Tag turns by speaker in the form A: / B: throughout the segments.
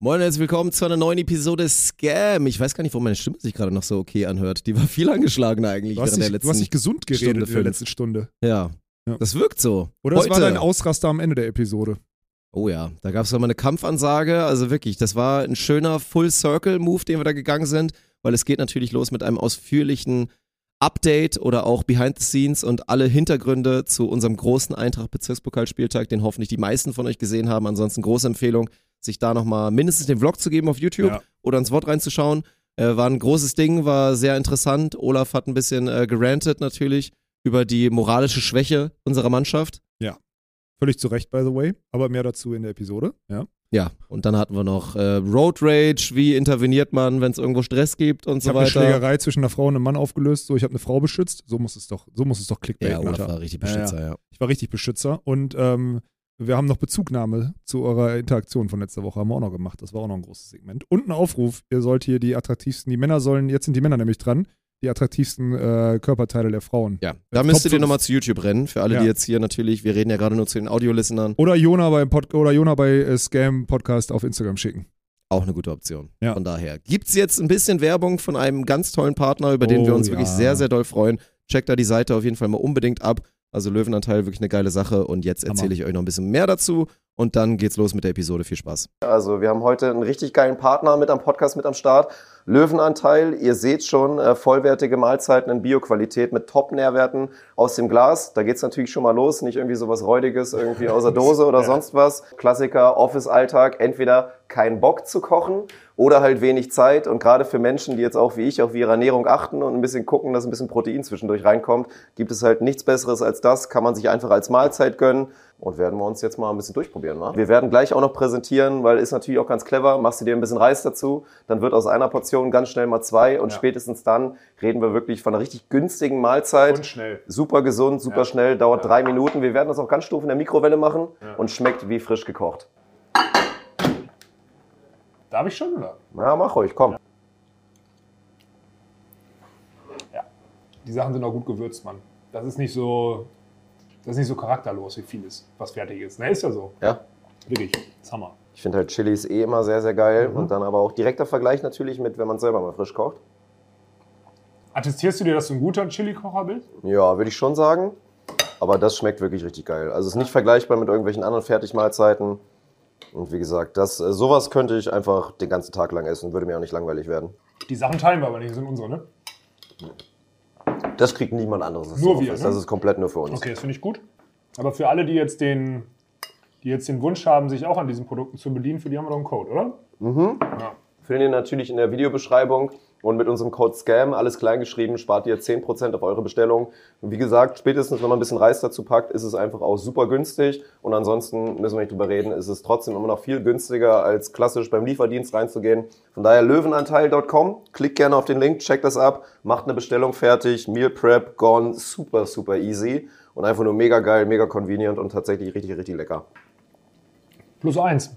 A: Moin und herzlich willkommen zu einer neuen Episode Scam. Ich weiß gar nicht, warum meine Stimme sich gerade noch so okay anhört. Die war viel angeschlagener eigentlich
B: Du hast,
A: während
B: dich,
A: der letzten
B: du hast dich gesund geredet
A: Stunde
B: in der
A: fünf.
B: letzten Stunde.
A: Ja.
B: Ja.
A: Das wirkt so.
B: Oder es war dein Ausraster am Ende der Episode.
A: Oh ja, da gab es nochmal eine Kampfansage. Also wirklich, das war ein schöner Full-Circle-Move, den wir da gegangen sind, weil es geht natürlich los mit einem ausführlichen Update oder auch Behind the Scenes und alle Hintergründe zu unserem großen Eintracht-Bezirkspokalspieltag, den hoffentlich die meisten von euch gesehen haben. Ansonsten große Empfehlung, sich da nochmal mindestens den Vlog zu geben auf YouTube
B: Ja.
A: oder ins Wort reinzuschauen. Äh, war ein großes Ding, war sehr interessant. Olaf hat ein bisschen äh, gerantet natürlich über die moralische Schwäche unserer Mannschaft.
B: Völlig zu Recht, by the way. Aber mehr dazu in der Episode. Ja.
A: Ja, und dann hatten wir noch äh, Road Rage, wie interveniert man, wenn es irgendwo Stress gibt und
B: Ich
A: so
B: habe eine
A: weiter.
B: Schlägerei zwischen einer Frau und einem Mann aufgelöst. So, ich habe eine Frau beschützt. So muss es doch, so muss es doch Clickbait,
A: Ja, Olaf war richtig
B: Ja, ja.
A: Beschützer, ja.
B: Ich war richtig Beschützer. Und ähm, wir haben noch Bezugnahme zu eurer Interaktion von letzter Woche. Haben wir auch noch gemacht. Das war auch noch ein großes Segment. Und ein Aufruf. Ihr sollt hier die attraktivsten, die Männer sollen, jetzt sind die Männer nämlich dran, die attraktivsten äh, Körperteile der Frauen.
A: Ja, da
B: Top
A: müsstet ihr
B: fünf.
A: nochmal zu YouTube rennen, für alle,
B: Ja.
A: die jetzt hier natürlich, wir reden ja gerade nur zu den Audio-Listenern,
B: Oder Jona bei, Pod oder Jona bei äh, Scam Podcast auf Instagram schicken.
A: auch eine gute Option.
B: Ja.
A: Von daher gibt's jetzt ein bisschen Werbung von einem ganz tollen Partner, über den wir
B: Oh,
A: uns
B: ja.
A: wirklich sehr, sehr doll freuen. Checkt da die Seite auf jeden Fall mal unbedingt ab. Also Löwenanteil, wirklich eine geile Sache. Und jetzt erzähle ich euch noch ein bisschen mehr dazu. Und dann geht's los mit der Episode. Viel Spaß. Also, wir haben heute einen richtig geilen Partner mit am Podcast mit am Start. Löwenanteil, ihr seht schon, äh, vollwertige Mahlzeiten in Bioqualität mit Top-Nährwerten aus dem Glas. Da geht's natürlich schon mal los. Nicht irgendwie sowas Räudiges, irgendwie aus der Dose oder sonst was. Klassiker, Office-Alltag. Entweder keinen Bock zu kochen oder halt wenig Zeit. Und gerade für Menschen, die jetzt auch wie ich auf ihre Ernährung achten und ein bisschen gucken, dass ein bisschen Protein zwischendurch reinkommt, gibt es halt nichts Besseres als das. Kann man sich einfach als Mahlzeit gönnen. Und werden wir uns jetzt mal ein bisschen durchprobieren. Wa? Wir werden gleich auch noch präsentieren, weil ist natürlich auch ganz clever. Machst du dir ein bisschen Reis dazu, dann wird aus einer Portion ganz schnell mal zwei. Und
B: Ja.
A: spätestens dann reden wir wirklich von einer richtig günstigen Mahlzeit.
B: schnell.
A: Super gesund, super
B: Ja.
A: schnell, dauert drei Minuten. Wir werden das auch ganz stumpf in der Mikrowelle machen und schmeckt wie frisch gekocht.
B: Darf ich schon, oder?
A: Na, mach ruhig, komm.
B: Die Sachen sind auch gut gewürzt, Mann. Das ist nicht so, das ist nicht so charakterlos wie vieles, was fertig ist. Ne, ist ja so.
A: Ja.
B: Wirklich. Das Hammer.
A: Ich finde halt Chili ist eh immer sehr, sehr geil. Und dann aber auch direkter Vergleich natürlich mit, wenn man es selber mal frisch kocht.
B: Attestierst du dir, dass du ein guter Chili-Kocher bist?
A: Ja, würde ich schon sagen. Aber das schmeckt wirklich richtig geil. Also es ist nicht vergleichbar mit irgendwelchen anderen Fertigmahlzeiten. Und wie gesagt, das, äh, sowas könnte ich einfach den ganzen Tag lang essen, würde mir auch nicht langweilig werden.
B: Die Sachen teilen wir aber nicht, das sind unsere, ne?
A: Das kriegt niemand anderes. Das
B: Nur
A: ist
B: wir, ne?
A: Das ist komplett nur für uns.
B: Okay, das finde ich gut. Aber für alle, die jetzt den, die jetzt den Wunsch haben, sich auch an diesen Produkten zu bedienen, für die haben wir doch einen Code, oder? Mhm. Ja.
A: Findet ihr natürlich in der Videobeschreibung und mit unserem Code SCAM, alles klein geschrieben, spart ihr 10% auf eure Bestellung. Und wie gesagt, spätestens wenn man ein bisschen Reis dazu packt, ist es einfach auch super günstig. Und ansonsten müssen wir nicht drüber reden, ist es trotzdem immer noch viel günstiger, als klassisch beim Lieferdienst reinzugehen. Von daher löwenanteil.com, klickt gerne auf den Link, checkt das ab, macht eine Bestellung fertig, Meal Prep, gone, super, super easy. Und einfach nur mega geil, mega convenient und tatsächlich richtig, richtig lecker.
B: Plus eins.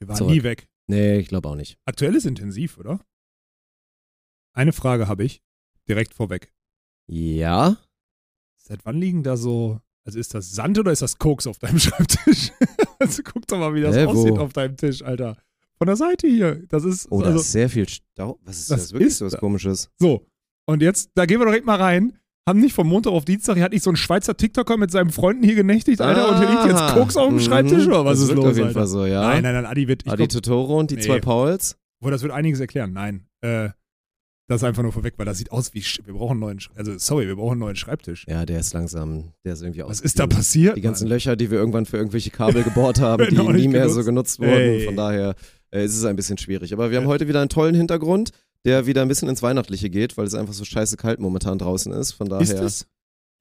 B: Wir waren
A: Zurück.
B: nie weg.
A: Nee, ich glaube auch nicht.
B: Aktuell ist intensiv, oder? Eine Frage habe ich direkt vorweg.
A: Ja?
B: Seit wann liegen da so, also ist das Sand oder ist das Koks auf deinem Schreibtisch? also guck doch mal, wie das
A: wo?
B: aussieht auf deinem Tisch, Alter. Von der Seite hier. Das ist
A: Oh, da
B: also,
A: ist sehr viel Stau. Was ist
B: Was
A: das? Wirklich
B: ist
A: so was
B: da?
A: komisches?
B: so. Und jetzt, da gehen wir direkt mal rein. Haben nicht vom Montag auf Dienstag, hier hat nicht so ein Schweizer TikToker mit seinen Freunden hier genächtigt, Alter, und hier liegt jetzt
A: Ah,
B: Koks auf dem
A: mhm.
B: Schreibtisch, oder was
A: das
B: ist los,
A: auf jeden
B: Alter?
A: Fall so, ja.
B: Nein, nein, nein, Adi wird,
A: Adi
B: glaub,
A: Totoro und die
B: Nee.
A: zwei Pauls.
B: Boah, das wird einiges erklären. Nein, äh, das ist einfach nur vorweg, weil das sieht aus wie, wir brauchen einen neuen, also sorry, wir brauchen einen neuen Schreibtisch.
A: Ja, der ist langsam, der ist irgendwie
B: Was ist da passiert?
A: Die ganzen
B: Mann?
A: Löcher, die wir irgendwann für irgendwelche Kabel gebohrt haben, die nie mehr
B: genutzt.
A: so genutzt wurden.
B: Ey.
A: Von daher äh, ist es ein bisschen schwierig. Aber wir haben
B: Ja.
A: heute wieder einen tollen Hintergrund, der wieder ein bisschen ins Weihnachtliche geht, weil es einfach so scheiße kalt momentan draußen ist. Von daher.
B: Ist es?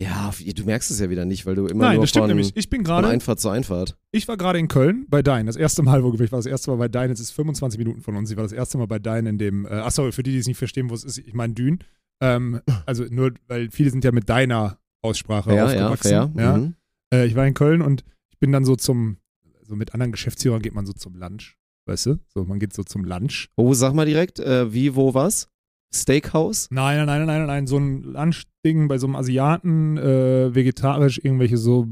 A: Ja, du merkst es ja wieder nicht, weil du immer
B: Nein,
A: nur
B: das stimmt
A: von,
B: nämlich. Ich bin
A: von
B: gerade,
A: Einfahrt zu Einfahrt.
B: ich war gerade in Köln bei Dein. Das erste Mal, wo ich war das erste Mal bei Dein. Es ist 25 Minuten von uns. Ich war das erste Mal bei Dein in dem, äh, achso, für die, die es nicht verstehen, wo es ist, ich meine Dün. Ähm, also nur, weil viele sind ja mit deiner Aussprache
A: Ja, ja,
B: aufgewachsen.
A: fair.
B: Ja.
A: Mhm.
B: Äh, ich war in Köln und ich bin dann so zum, so mit anderen Geschäftsführern geht man so zum Lunch, weißt du? So, man geht so zum Lunch.
A: Oh, sag mal direkt, äh, wie, wo, was? Steakhouse?
B: Nein, nein, nein, nein, nein, nein, so ein Lunchding bei so einem Asiaten, äh, vegetarisch, irgendwelche so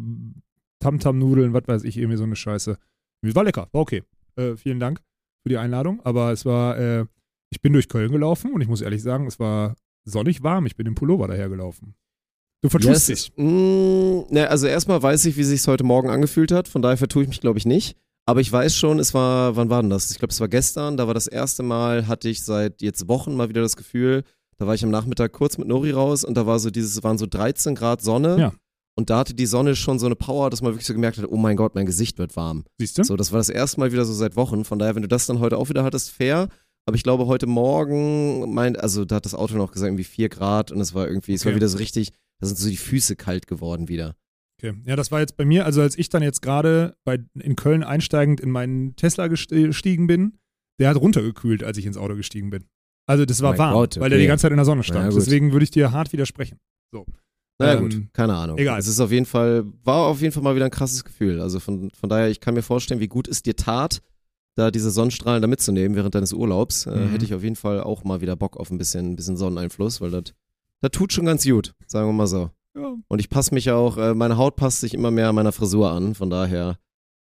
B: Tamtam-Nudeln, was weiß ich, irgendwie so eine Scheiße. War lecker, war okay. Äh, vielen Dank für die Einladung, aber es war, äh, ich bin durch Köln gelaufen und ich muss ehrlich sagen, es war sonnig warm. Ich bin im Pullover dahergelaufen. Du vertust
A: Yes.
B: dich.
A: Mm, ne, also erstmal weiß ich, wie sich heute Morgen angefühlt hat. Von daher vertue ich mich, glaube ich, nicht. Aber ich weiß schon, es war, wann war denn das? Ich glaube, es war gestern. Da war das erste Mal, hatte ich seit jetzt Wochen mal wieder das Gefühl, da war ich am Nachmittag kurz mit Nori raus und da war so dieses, waren so 13 Grad Sonne.
B: Ja.
A: Und da hatte die Sonne schon so eine Power, dass man wirklich so gemerkt hat, oh mein Gott, mein Gesicht wird warm.
B: Siehst du?
A: So, das war das erste Mal wieder so seit Wochen. Von daher, wenn du das dann heute auch wieder hattest, fair. Aber ich glaube, heute Morgen meint, also da hat das Auto noch gesagt, irgendwie 4 Grad und es war irgendwie, es war
B: Okay.
A: wieder so richtig, da sind so die Füße kalt geworden wieder.
B: Okay. Ja, das war jetzt bei mir, also als ich dann jetzt gerade in Köln einsteigend in meinen Tesla geste- gestiegen bin, der hat runtergekühlt, als ich ins Auto gestiegen bin. Also das war
A: Mein
B: warm,
A: Gott,
B: weil der
A: okay.
B: die ganze Zeit in der Sonne stand. Deswegen würde ich dir hart widersprechen. So.
A: Naja,
B: Ähm,
A: gut, keine Ahnung.
B: egal.
A: Es ist auf jeden Fall, war auf jeden Fall mal wieder ein krasses Gefühl. Also von, von daher, ich kann mir vorstellen, wie gut es dir tat, da diese Sonnenstrahlen da mitzunehmen während deines Urlaubs. Äh,
B: Mhm.
A: hätte ich auf jeden Fall auch mal wieder Bock auf ein bisschen, ein bisschen Sonneneinfluss, weil das tut schon ganz gut, sagen wir mal so.
B: Ja.
A: Und ich passe mich auch, äh, meine Haut passt sich immer mehr meiner Frisur an, von daher.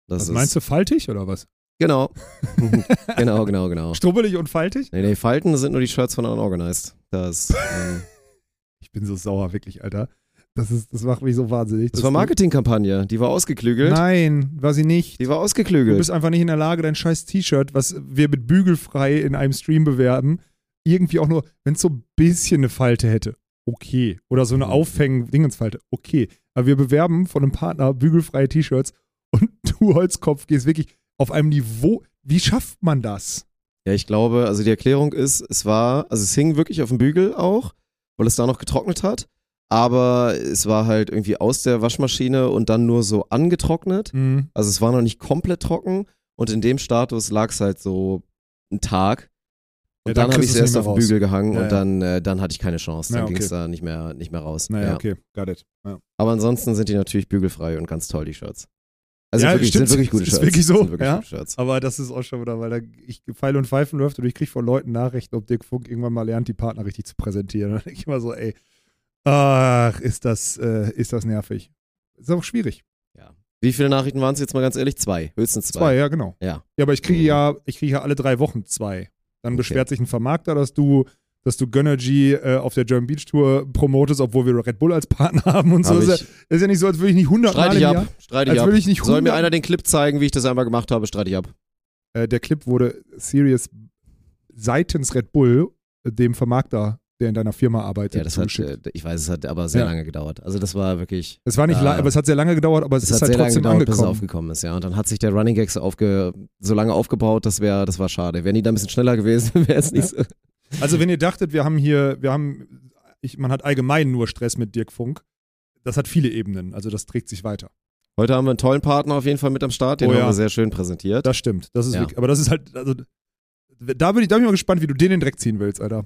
A: Das
B: Was
A: ist,
B: meinst du, faltig oder was?
A: Genau. genau, genau, genau.
B: Strubbelig und faltig?
A: Nee, nee, Falten sind nur die Shirts von Unorganized. Das, ähm,
B: Ich bin so sauer, wirklich, Alter. Das, ist, das macht mich so wahnsinnig.
A: das
B: dass
A: war
B: du-
A: Marketingkampagne, die war ausgeklügelt.
B: Nein, war sie nicht.
A: Die war
B: Du
A: ausgeklügelt.
B: bist einfach nicht in der Lage, dein scheiß T-Shirt, was wir mit bügelfrei in einem Stream bewerben, irgendwie auch nur, wenn es so ein bisschen eine Falte hätte, okay. Oder so eine
A: Mhm.
B: Aufhängen-Dingensfalte, okay. Aber wir bewerben von einem Partner bügelfreie T-Shirts und du Holzkopf gehst wirklich auf einem Niveau. Wie schafft man das?
A: Ja, ich glaube, also die Erklärung ist, es war, also es hing wirklich auf dem Bügel auch, weil es da noch getrocknet hat. Aber es war halt irgendwie aus der Waschmaschine und dann nur so angetrocknet.
B: Mhm.
A: Also es war noch nicht komplett trocken und in dem Status lag es halt so einen Tag. Und
B: Ja, dann
A: dann, habe ich es erst auf den. Bügel gehangen
B: Ja,
A: und dann, äh, dann hatte ich keine Chance. Dann
B: Ja,
A: ging es
B: okay.
A: da nicht mehr, nicht mehr raus.
B: Naja,
A: ja.
B: okay, got it.
A: Aber ansonsten sind die natürlich bügelfrei und ganz toll, die Shirts. Also
B: Ja,
A: wirklich,
B: stimmt.
A: sind wirklich gute
B: Ist
A: Shirts.
B: wirklich so,
A: wirklich
B: ja? Aber das ist auch schon wieder, weil da ich Pfeil und Pfeifen läuft und ich kriege von Leuten Nachrichten, ob Dirk Funk irgendwann mal lernt, die Partner richtig zu präsentieren. Da denke ich immer so, ey, ach, ist das, äh, ist das nervig. Ist auch schwierig.
A: Wie viele Nachrichten waren es jetzt mal ganz ehrlich? Zwei, höchstens zwei.
B: Zwei, ja, genau.
A: Ja.
B: Ja, aber ich kriege ja, ich kriege ja alle drei Wochen zwei. Dann
A: Okay.
B: beschwert sich ein Vermarkter, dass du, dass du Gönnergy äh, auf der German Beach Tour promotest, obwohl wir Red Bull als Partner haben und so.
A: Hab
B: Ist ja, ist ja nicht so, als würde ich nicht 100 Mal
A: streite
B: im
A: ich
B: Jahr.
A: ab. Streite ich
B: Als würde ich nicht
A: Soll mir
B: 100
A: einer den Clip zeigen, wie ich das einmal gemacht habe, streite ich ab.
B: Äh, der Clip wurde serious seitens Red Bull, äh, dem Vermarkter, der in deiner Firma arbeitet,
A: Ja, das hat,
B: zugeschickt.
A: äh, ich weiß, es hat aber sehr
B: Ja.
A: lange gedauert. Also das war wirklich,
B: Es war nicht,
A: äh,
B: la- aber es hat sehr lange gedauert, aber es,
A: es
B: ist
A: hat
B: halt
A: sehr lange
B: trotzdem
A: gedauert, bis es
B: angekommen.
A: aufgekommen ist, ja. Und dann hat sich der Running Gag so, aufge, so lange aufgebaut, das wäre, das war schade. Wären die da ein bisschen schneller gewesen, wäre es nicht so.
B: Also wenn ihr dachtet, wir haben hier, wir haben, ich, man hat allgemein nur Stress mit Dirk Funk, das hat viele Ebenen, also das trägt sich weiter.
A: Heute haben wir einen tollen Partner auf jeden Fall mit am Start, den
B: Oh
A: haben
B: ja.
A: wir sehr schön präsentiert.
B: Das stimmt, das ist
A: Ja.
B: wirklich, aber das ist halt, also da bin ich, da bin ich mal gespannt, wie du den in den Dreck ziehen willst, Alter.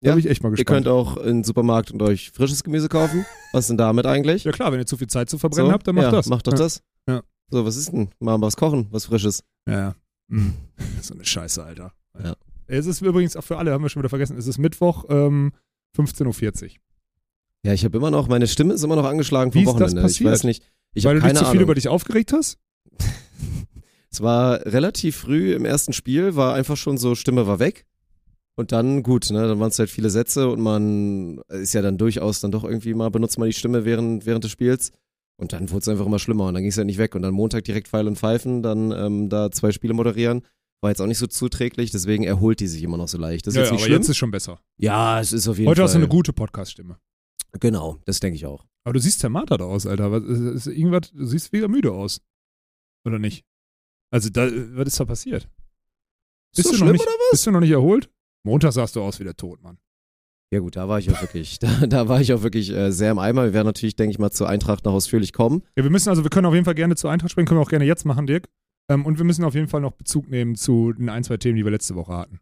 B: Da
A: Ja.
B: bin ich echt mal
A: Ihr
B: gespannt.
A: könnt auch in den Supermarkt und euch frisches Gemüse kaufen. Was ist denn damit eigentlich?
B: ja klar, wenn ihr zu viel Zeit zu verbrennen
A: So?
B: habt, dann macht
A: ja,
B: das.
A: Macht doch
B: ja.
A: das.
B: Ja.
A: So, was ist denn? Mal was kochen, was Frisches.
B: Ja, ja. Mhm. So eine Scheiße, Alter.
A: Ja.
B: Es ist übrigens auch für alle, haben wir schon wieder vergessen, es ist Mittwoch, ähm, 15.40 Uhr.
A: Ja, ich habe immer noch, meine Stimme ist immer noch angeschlagen
B: Wie
A: vom
B: ist das
A: Wochenende. Ich
B: passiert?
A: weiß nicht. Ich
B: Weil du dich zu viel
A: Ahnung.
B: über dich aufgeregt hast?
A: Es war relativ früh im ersten Spiel, war einfach schon so, Stimme war weg. Und dann, gut, ne, dann waren es halt viele Sätze und man ist ja dann durchaus dann doch irgendwie mal, benutzt man die Stimme während, während des Spiels. Und dann wurde es einfach immer schlimmer und dann ging es ja nicht weg. Und dann Montag direkt Pfeil und Pfeifen, dann ähm, da zwei Spiele moderieren. War jetzt auch nicht so zuträglich, deswegen erholt die sich immer noch so leicht. Das ist
B: ja,
A: jetzt nicht
B: aber
A: schlimm.
B: jetzt ist schon besser.
A: ja, es ist auf jeden
B: Heute
A: Fall.
B: hast du eine gute Podcast-Stimme.
A: Genau, das denke ich auch.
B: Aber du siehst zermartert aus, Alter. Was, ist, ist irgendwas, du siehst wieder müde aus. Oder nicht? Also, da, was ist da passiert?
A: Ist so
B: du
A: schlimm
B: noch nicht,
A: oder
B: Bist du noch nicht erholt? Montag sahst du aus wie der Tod, Mann.
A: Ja gut, da war ich auch wirklich, da, da war ich auch wirklich äh, sehr im Eimer. Wir werden natürlich, denke ich mal, zur Eintracht noch ausführlich kommen.
B: Ja, wir müssen also, wir können auf jeden Fall gerne zur Eintracht sprechen, können wir auch gerne jetzt machen, Dirk. Ähm, und wir müssen auf jeden Fall noch Bezug nehmen zu den ein, zwei Themen, die wir letzte Woche hatten.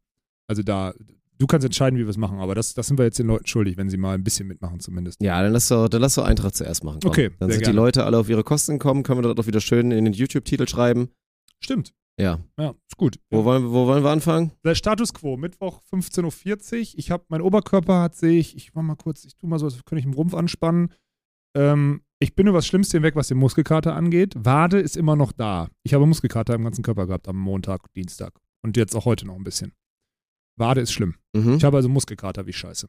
B: Also da, du kannst entscheiden, wie wir es machen, aber das, das sind wir jetzt den Leuten schuldig, wenn sie mal ein bisschen mitmachen zumindest.
A: Ja, dann lass doch, dann lass doch Eintracht zuerst machen. Komm.
B: Okay,
A: Dann sind
B: gerne.
A: die Leute alle auf ihre Kosten gekommen, können wir dort auch wieder schön in den YouTube-Titel schreiben.
B: Stimmt.
A: Ja.
B: Ja, ist gut.
A: Wo wollen, wo wollen wir anfangen?
B: Der Status quo, Mittwoch 15.40 Uhr. Ich habe, mein Oberkörper hat sich, ich mach mal kurz, ich tu mal so, als könnte ich im Rumpf anspannen. Ähm, ich bin über das Schlimmste hinweg, was den Muskelkater angeht. Wade ist immer noch da. Ich habe Muskelkater im ganzen Körper gehabt am Montag, Dienstag. Und jetzt auch heute noch ein bisschen. Wade ist schlimm.
A: Mhm.
B: Ich habe also Muskelkater wie Scheiße.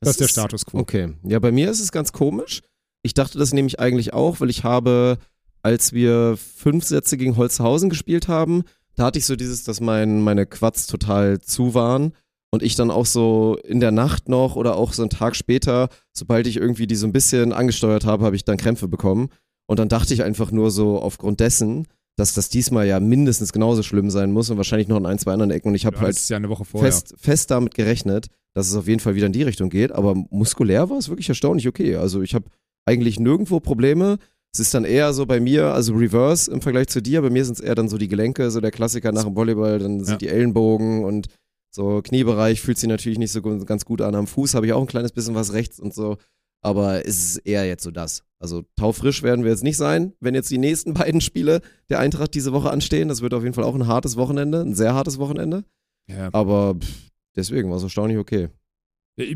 B: Das, ist der Status quo.
A: Okay. Ja, bei mir ist es ganz komisch. Ich dachte das nämlich eigentlich auch, weil ich habe, als wir fünf Sätze gegen Holzhausen gespielt haben, da hatte ich so dieses, dass mein, meine Quads total zu waren. Und ich dann auch so in der Nacht noch oder auch so einen Tag später, sobald ich irgendwie die so ein bisschen angesteuert habe, habe ich dann Krämpfe bekommen. Und dann dachte ich einfach nur so aufgrund dessen, dass das diesmal ja mindestens genauso schlimm sein muss und wahrscheinlich noch in ein, zwei anderen Ecken. Und ich habe halt
B: ja eine Woche vorher.
A: fest, fest damit gerechnet, dass es auf jeden Fall wieder in die Richtung geht. Aber muskulär war es wirklich erstaunlich okay. Also ich habe eigentlich nirgendwo Probleme. Es ist dann eher so bei mir, also Reverse im Vergleich zu dir. Bei mir sind es eher dann so die Gelenke, so der Klassiker nach dem Volleyball. Dann sind
B: Ja.
A: die Ellenbogen und so Kniebereich fühlt sich natürlich nicht so ganz gut an. Am Fuß habe ich auch ein kleines bisschen was rechts und so. Aber es ist eher jetzt so das. Also taufrisch werden wir jetzt nicht sein, wenn jetzt die nächsten beiden Spiele der Eintracht diese Woche anstehen. Das wird auf jeden Fall auch ein hartes Wochenende, ein sehr hartes Wochenende.
B: Ja.
A: Aber pff, deswegen war es erstaunlich okay.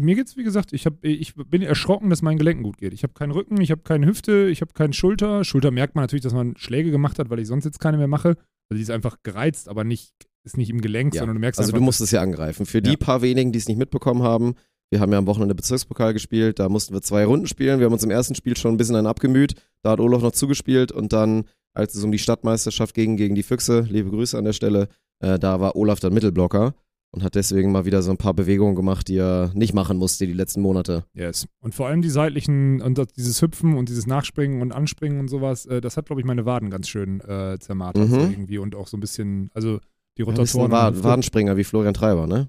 B: Mir geht's, wie gesagt, ich, hab, ich bin erschrocken, dass meinen Gelenken gut geht. Ich habe keinen Rücken, ich habe keine Hüfte, ich habe keine Schulter. Schulter merkt man natürlich, dass man Schläge gemacht hat, weil ich sonst jetzt keine mehr mache. Also die ist einfach gereizt, aber nicht, ist nicht im Gelenk,
A: Ja.
B: sondern du merkst
A: Also
B: einfach,
A: du musst es ja angreifen. Für die
B: Ja.
A: paar wenigen, die es nicht mitbekommen haben, wir haben ja am Wochenende Bezirkspokal gespielt, da mussten wir zwei Runden spielen. Wir haben uns im ersten Spiel schon ein bisschen einen abgemüht. Da hat Olaf noch zugespielt und dann, als es um die Stadtmeisterschaft ging gegen die Füchse, liebe Grüße an der Stelle, äh, da war Olaf dann Mittelblocker und hat deswegen mal wieder so ein paar Bewegungen gemacht, die er nicht machen musste die letzten Monate.
B: Yes. Und vor allem die seitlichen und dieses Hüpfen und dieses Nachspringen und Anspringen und sowas, äh, das hat, glaube ich, meine Waden ganz schön äh, zermartert
A: Mhm.
B: irgendwie und auch so ein bisschen, also die
A: Ja, du bist ein
B: Rotatoren.
A: Wad Wadenspringer wie Florian Treiber, ne?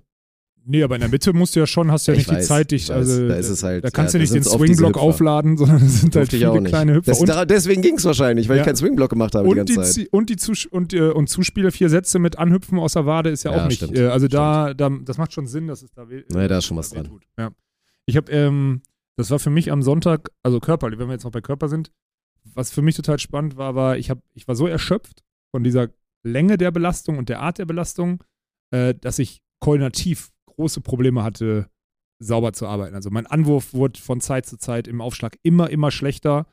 B: Nee, aber in der Mitte musst du ja schon, hast du ja
A: Ich
B: nicht
A: weiß,
B: die Zeit, dich,
A: weiß.
B: also
A: Da halt-
B: da kannst
A: ja,
B: du nicht den Swingblock aufladen, sondern es sind halt viele kleine Hüpfer.
A: Das,
B: und
A: da, deswegen ging es wahrscheinlich, weil
B: Ja.
A: ich keinen Swingblock gemacht habe die
B: und
A: ganze
B: die,
A: Zeit.
B: Zie- und die Zus und, äh, und Zuspiele, vier Sätze mit Anhüpfen aus der Wade ist ja,
A: Ja,
B: auch nicht. Äh, also da, da, das macht schon Sinn, dass es da weh.
A: Nee, da ist schon was dran.
B: tut. Ja. Ich habe, ähm, das war für mich am Sonntag, also körperlich, wenn wir jetzt noch bei Körper sind, was für mich total spannend war, war, ich, hab, ich war so erschöpft von dieser Länge der Belastung und der Art der Belastung, äh, dass ich koordinativ große Probleme hatte, sauber zu arbeiten. Also mein Anwurf wurde von Zeit zu Zeit im Aufschlag immer, immer schlechter.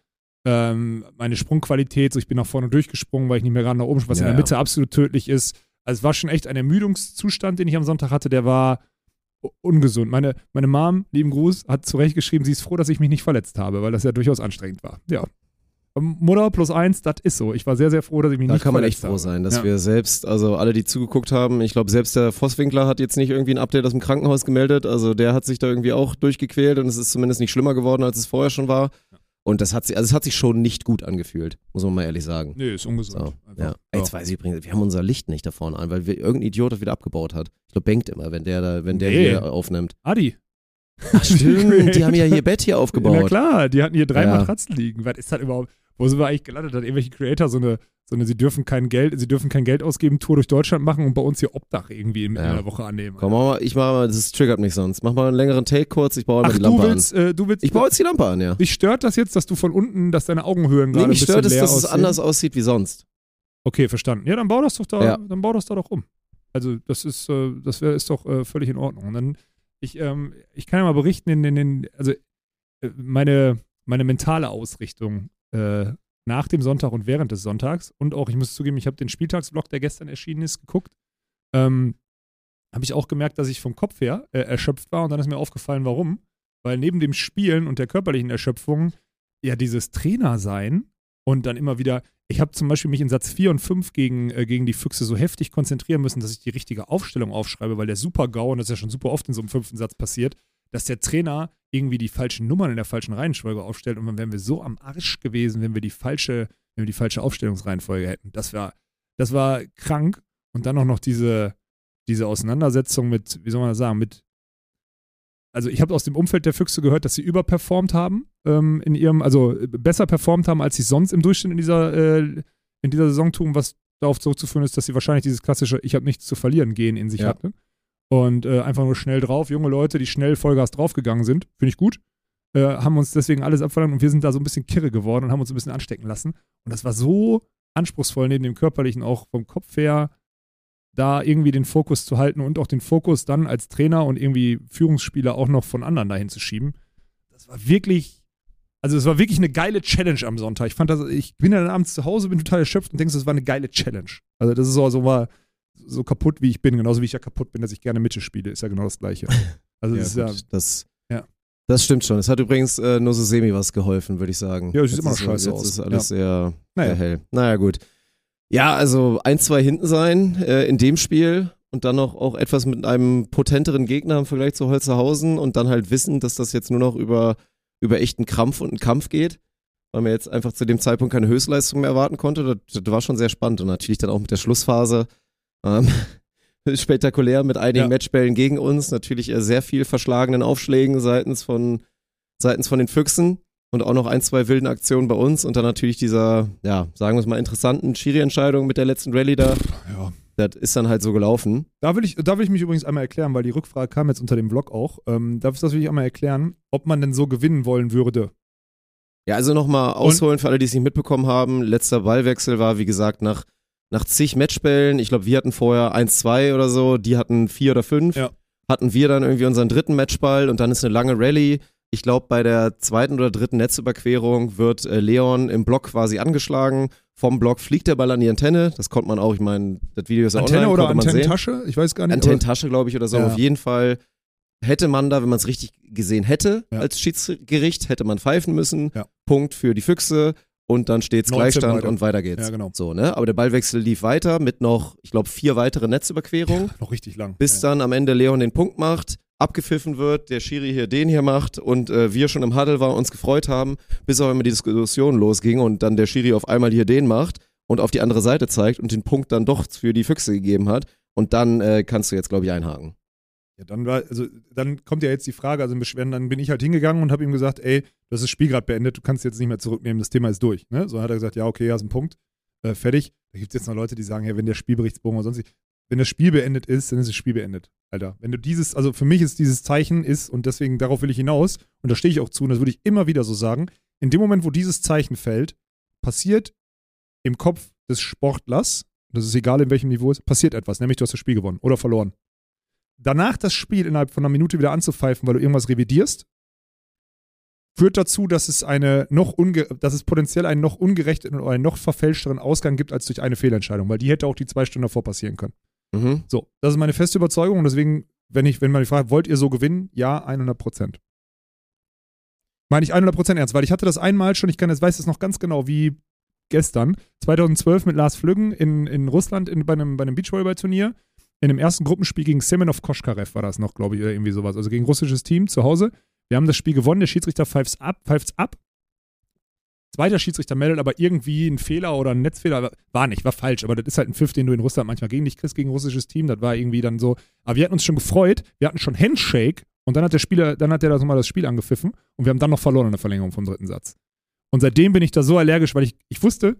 B: Ähm, meine Sprungqualität, so ich bin nach vorne durchgesprungen, weil ich nicht mehr gerade nach oben, was
A: Ja,
B: in der
A: ja.
B: Mitte absolut tödlich ist. Also es war schon echt ein Ermüdungszustand, den ich am Sonntag hatte, der war ungesund. Meine, meine Mom, lieben Gruß, hat zu Recht geschrieben, sie ist froh, dass ich mich nicht verletzt habe, weil das ja durchaus anstrengend war. Ja. Ähm, Mutter plus eins, das ist so. Ich war sehr, sehr froh, dass ich mich
A: Da
B: nicht
A: kann man echt froh sein, dass
B: ja.
A: wir selbst, also alle, die zugeguckt haben, ich glaube, selbst der Vosswinkler hat jetzt nicht irgendwie ein Update aus dem Krankenhaus gemeldet. Also der hat sich da irgendwie auch durchgequält und es ist zumindest nicht schlimmer geworden, als es vorher schon war. Und das hat sich, also es hat sich schon nicht gut angefühlt, muss man mal ehrlich sagen.
B: Nee, ist ungesund.
A: So, ja. Jetzt weiß ich übrigens, wir haben unser Licht nicht da vorne an, weil wir, irgendein Idiot das wieder abgebaut hat. Ich glaube, bangt immer, wenn der da, wenn der
B: Nee.
A: hier aufnimmt.
B: Adi.
A: Ach stimmt, die haben ja hier Bett hier
B: Na
A: aufgebaut.
B: klar, die hatten hier drei
A: Ja.
B: Matratzen liegen. Was ist das überhaupt? Wo sind wir eigentlich gelandet? Hat irgendwelche Creator so eine, so eine, sie dürfen kein Geld, sie dürfen kein Geld ausgeben, Tour durch Deutschland machen und bei uns hier Obdach irgendwie in,
A: Ja.
B: einer Woche annehmen.
A: Komm, mal, ich mach mal, das triggert mich sonst. Mach mal einen längeren Take kurz, ich baue mal
B: Ach,
A: die
B: du
A: Lampe
B: willst, äh, du willst,
A: an. Ich baue jetzt die Lampe an, ja.
B: dich stört das jetzt, dass du von unten, dass deine Augenhöhen
A: Nee,
B: gerade ein
A: mich
B: bisschen
A: stört es,
B: leer
A: dass es
B: aussehen?
A: anders aussieht wie sonst.
B: Okay, verstanden. Ja, dann bau das doch da,
A: Ja.
B: dann bau das da doch um. Also das ist, äh, das wär, ist doch äh, völlig in Ordnung. Und dann, ich, ähm, ich kann ja mal berichten, in, in, in, also äh, meine, meine mentale Ausrichtung äh, nach dem Sonntag und während des Sonntags und auch, ich muss zugeben, ich habe den Spieltagsvlog, der gestern erschienen ist, geguckt. Ähm, habe ich auch gemerkt, dass ich vom Kopf her äh, erschöpft war und dann ist mir aufgefallen, warum. Weil neben dem Spielen und der körperlichen Erschöpfung ja dieses Trainersein und dann immer wieder, ich habe zum Beispiel mich in Satz 4 und 5 gegen, äh, gegen die Füchse so heftig konzentrieren müssen, dass ich die richtige Aufstellung aufschreibe, weil der Super-GAU, und das ist ja schon super oft in so einem fünften Satz passiert, dass der Trainer irgendwie die falschen Nummern in der falschen Reihenfolge aufstellt und dann wären wir so am Arsch gewesen, wenn wir die falsche, wenn wir die falsche Aufstellungsreihenfolge hätten. Das war, das war krank. Und dann auch noch diese, diese Auseinandersetzung mit, wie soll man das sagen, mit also ich habe aus dem Umfeld der Füchse gehört, dass sie überperformt haben ähm, in ihrem, also besser performt haben, als sie sonst im Durchschnitt in dieser, äh, in dieser Saison tun, was darauf zurückzuführen ist, dass sie wahrscheinlich dieses klassische Ich habe nichts zu verlieren gehen in sich
A: Ja.
B: hatten. Und äh, einfach nur schnell drauf, junge Leute, die schnell Vollgas draufgegangen sind, finde ich gut. Äh, haben uns deswegen alles abverlangt und wir sind da so ein bisschen kirre geworden und haben uns ein bisschen anstecken lassen. Und das war so anspruchsvoll, neben dem körperlichen auch vom Kopf her, da irgendwie den Fokus zu halten und auch den Fokus dann als Trainer und irgendwie Führungsspieler auch noch von anderen dahin zu schieben. Das war wirklich, also es war wirklich eine geile Challenge am Sonntag. Ich fand das, ich bin dann abends zu Hause, bin total erschöpft und denke, das war eine geile Challenge. Also das ist auch so mal so kaputt, wie ich bin, genauso wie ich ja kaputt bin, dass ich gerne Mitte spiele, ist ja genau das Gleiche. Also
A: Ja,
B: das ist ja,
A: gut, das,
B: Ja.
A: das stimmt schon. Es hat übrigens äh, nur so semi was geholfen, würde ich sagen.
B: Ja, es sieht immer noch scheiße aus.
A: ist alles sehr,
B: Naja.
A: sehr hell. Naja, gut. Ja, also ein, zwei hinten sein äh, in dem Spiel und dann noch auch etwas mit einem potenteren Gegner im Vergleich zu Holzerhausen und dann halt wissen, dass das jetzt nur noch über, über echten Krampf und einen Kampf geht, weil man jetzt einfach zu dem Zeitpunkt keine Höchstleistung mehr erwarten konnte. Das, das war schon sehr spannend und natürlich dann auch mit der Schlussphase. Ähm, spektakulär mit einigen
B: Ja.
A: Matchbällen gegen uns, natürlich äh, sehr viel verschlagenen Aufschlägen seitens von, seitens von den Füchsen und auch noch ein, zwei wilden Aktionen bei uns und dann natürlich dieser, ja, sagen wir es mal, interessanten Schiri-Entscheidung mit der letzten Rallye da.
B: ja.
A: Das ist dann halt so gelaufen.
B: Da will, ich, da will ich mich übrigens einmal erklären, weil die Rückfrage kam jetzt unter dem Vlog auch. Ähm, das, das will ich einmal erklären, ob man denn so gewinnen wollen würde.
A: Ja, also nochmal ausholen für alle, die es nicht mitbekommen haben. Letzter Ballwechsel war, wie gesagt, nach, nach zig Matchbällen. Ich glaube, wir hatten vorher 1-2 oder so, die hatten vier oder fünf.
B: Ja.
A: Hatten wir dann irgendwie unseren dritten Matchball und dann ist eine lange Rallye. Ich glaube, bei der zweiten oder dritten Netzüberquerung wird äh, Leon im Block quasi angeschlagen. Vom Block fliegt der Ball an die Antenne. Das konnte man auch, ich meine, das Video ist ja
B: Antenne
A: online,
B: oder. Antennentasche? Ich weiß gar nicht.
A: Antennentasche, glaube ich, oder so.
B: Ja.
A: Auf jeden Fall hätte man da, wenn man es richtig gesehen hätte,
B: Ja.
A: als Schiedsgericht, hätte man pfeifen müssen.
B: Ja.
A: Punkt für die Füchse und dann steht's
B: 19
A: Gleichstand
B: weiter.
A: und weiter geht's.
B: Ja, genau.
A: So, ne? Aber der Ballwechsel lief weiter mit noch, ich glaube, vier weitere Netzüberquerungen,
B: Noch richtig lang.
A: bis dann am Ende Leon den Punkt macht, abgepfiffen wird, der Schiri hier den hier macht und äh, wir schon im Huddle waren, uns gefreut haben, bis auch immer die Diskussion losging und dann der Schiri auf einmal hier den macht und auf die andere Seite zeigt und den Punkt dann doch für die Füchse gegeben hat. Und dann äh, kannst du jetzt, glaube ich, einhaken.
B: Ja, dann war, also dann kommt ja jetzt die Frage, also im Beschweren, dann bin ich halt hingegangen und habe ihm gesagt, ey, du hast das Spiel gerade beendet, du kannst jetzt nicht mehr zurücknehmen, das Thema ist durch. Ne? So hat er gesagt, ja, okay, hast einen Punkt, äh, fertig. Da gibt es jetzt noch Leute, die sagen, ja, wenn der Spielberichtsbogen oder sonst wenn das Spiel beendet ist, dann ist das Spiel beendet, Alter. Wenn du dieses, also für mich ist dieses Zeichen ist, und deswegen darauf will ich hinaus, und da stehe ich auch zu, und das würde ich immer wieder so sagen, in dem Moment, wo dieses Zeichen fällt, passiert im Kopf des Sportlers, das ist egal in welchem Niveau es ist, passiert etwas, nämlich du hast das Spiel gewonnen oder verloren danach das Spiel innerhalb von einer Minute wieder anzupfeifen, weil du irgendwas revidierst, führt dazu, dass es eine noch unge dass es potenziell einen noch ungerechten oder einen noch verfälschteren Ausgang gibt als durch eine Fehlentscheidung, weil die hätte auch die zwei Stunden davor passieren können.
A: Mhm.
B: So, das ist meine feste Überzeugung und deswegen, wenn ich, wenn man mich fragt, wollt ihr so gewinnen? Ja, 100 Prozent. Meine ich 100 Prozent ernst, weil ich hatte das einmal schon, ich kann jetzt weiß es noch ganz genau wie gestern, 2012 mit Lars Flüggen in, in Russland in, bei einem, bei einem Beachvolleyball-Turnier. In dem ersten Gruppenspiel gegen Semenov Koschkarev war das noch, glaube ich, oder irgendwie sowas. Also gegen russisches Team zu Hause. Wir haben das Spiel gewonnen, der Schiedsrichter pfeift's ab, pfeift's ab. Zweiter Schiedsrichter meldet aber irgendwie einen Fehler oder einen Netzfehler. War nicht, war falsch, aber das ist halt ein Pfiff, den du in Russland manchmal gegen dich kriegst, gegen ein russisches Team. Das war irgendwie dann so. Aber wir hatten uns schon gefreut, wir hatten schon Handshake und dann hat der Spieler, dann hat der das nochmal das Spiel angepfiffen und wir haben dann noch verloren in der Verlängerung vom dritten Satz. Und seitdem bin ich da so allergisch, weil ich, ich wusste,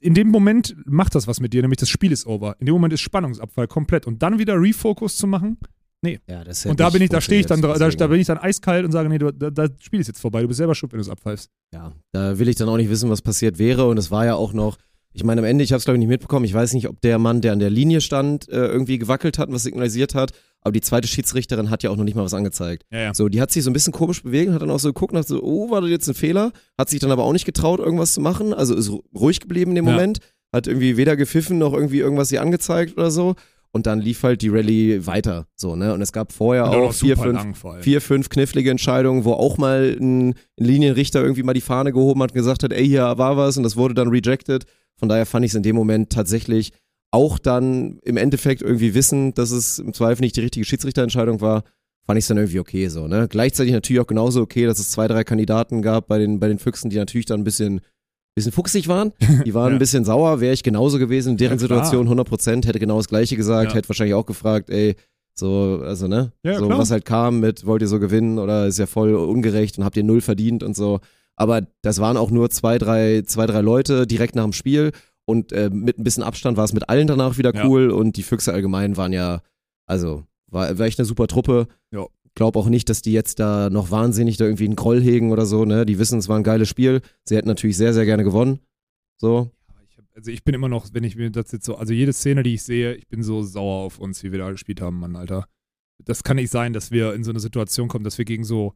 B: in dem Moment macht das was mit dir, nämlich das Spiel ist over. In dem Moment ist Spannungsabfall komplett. Und dann wieder Refocus zu machen,
A: Ja, das
B: und da bin ich, da stehe ich dann, da, da bin ich dann eiskalt und sage, nee, du, da, das Spiel ist jetzt vorbei, du bist selber schuld, wenn du es abpfeifst.
A: Ja, da will ich dann auch nicht wissen, was passiert wäre. Und es war ja auch noch, ich meine, am Ende, ich habe es glaube ich nicht mitbekommen, ich weiß nicht, ob der Mann, der an der Linie stand, äh, irgendwie gewackelt hat und was signalisiert hat. Aber die zweite Schiedsrichterin hat ja auch noch nicht mal was angezeigt.
B: Ja, ja.
A: So, die hat sich so ein bisschen komisch bewegt, hat dann auch so geguckt, nach so, oh, war das jetzt ein Fehler? Hat sich dann aber auch nicht getraut, irgendwas zu machen. Also ist ru- ruhig geblieben in dem
B: Ja.
A: Moment. Hat irgendwie weder gepfiffen noch irgendwie irgendwas ihr angezeigt oder so. Und dann lief halt die Rallye weiter. So, ne? Und es gab vorher auch vier, fünf, vier, fünf knifflige Entscheidungen, wo auch mal ein, ein Linienrichter irgendwie mal die Fahne gehoben hat und gesagt hat, ey, hier war was und das wurde dann rejected. Von daher fand ich es in dem Moment tatsächlich auch dann im Endeffekt irgendwie wissen, dass es im Zweifel nicht die richtige Schiedsrichterentscheidung war, fand ich es dann irgendwie okay so, ne? Gleichzeitig natürlich auch genauso okay, dass es zwei, drei Kandidaten gab bei den, bei den Füchsen, die natürlich dann ein bisschen, bisschen fuchsig waren. Die waren
B: Ja.
A: ein bisschen sauer, wäre ich genauso gewesen in deren
B: Ja.
A: Situation 100 Prozent, hätte genau das Gleiche gesagt,
B: Ja.
A: hätte wahrscheinlich auch gefragt, ey, So, also, ne?
B: Ja,
A: so,
B: klar.
A: was halt kam mit, wollt ihr so gewinnen oder ist ja voll ungerecht und habt ihr null verdient und so. Aber das waren auch nur zwei, drei, zwei, drei Leute direkt nach dem Spiel und äh, mit ein bisschen Abstand war es mit allen danach wieder
B: Ja.
A: cool und die Füchse allgemein waren ja, also, war, war echt eine super Truppe.
B: Ja.
A: Glaub auch nicht, dass die jetzt da noch wahnsinnig da irgendwie einen Groll hegen oder so, ne? Die wissen, es war ein geiles Spiel. Sie hätten natürlich sehr, sehr gerne gewonnen. So.
B: Also ich bin immer noch, wenn ich mir das jetzt so, also jede Szene, die ich sehe, ich bin so sauer auf uns, wie wir da gespielt haben, Mann, Alter. Das kann nicht sein, dass wir in so eine Situation kommen, dass wir gegen so,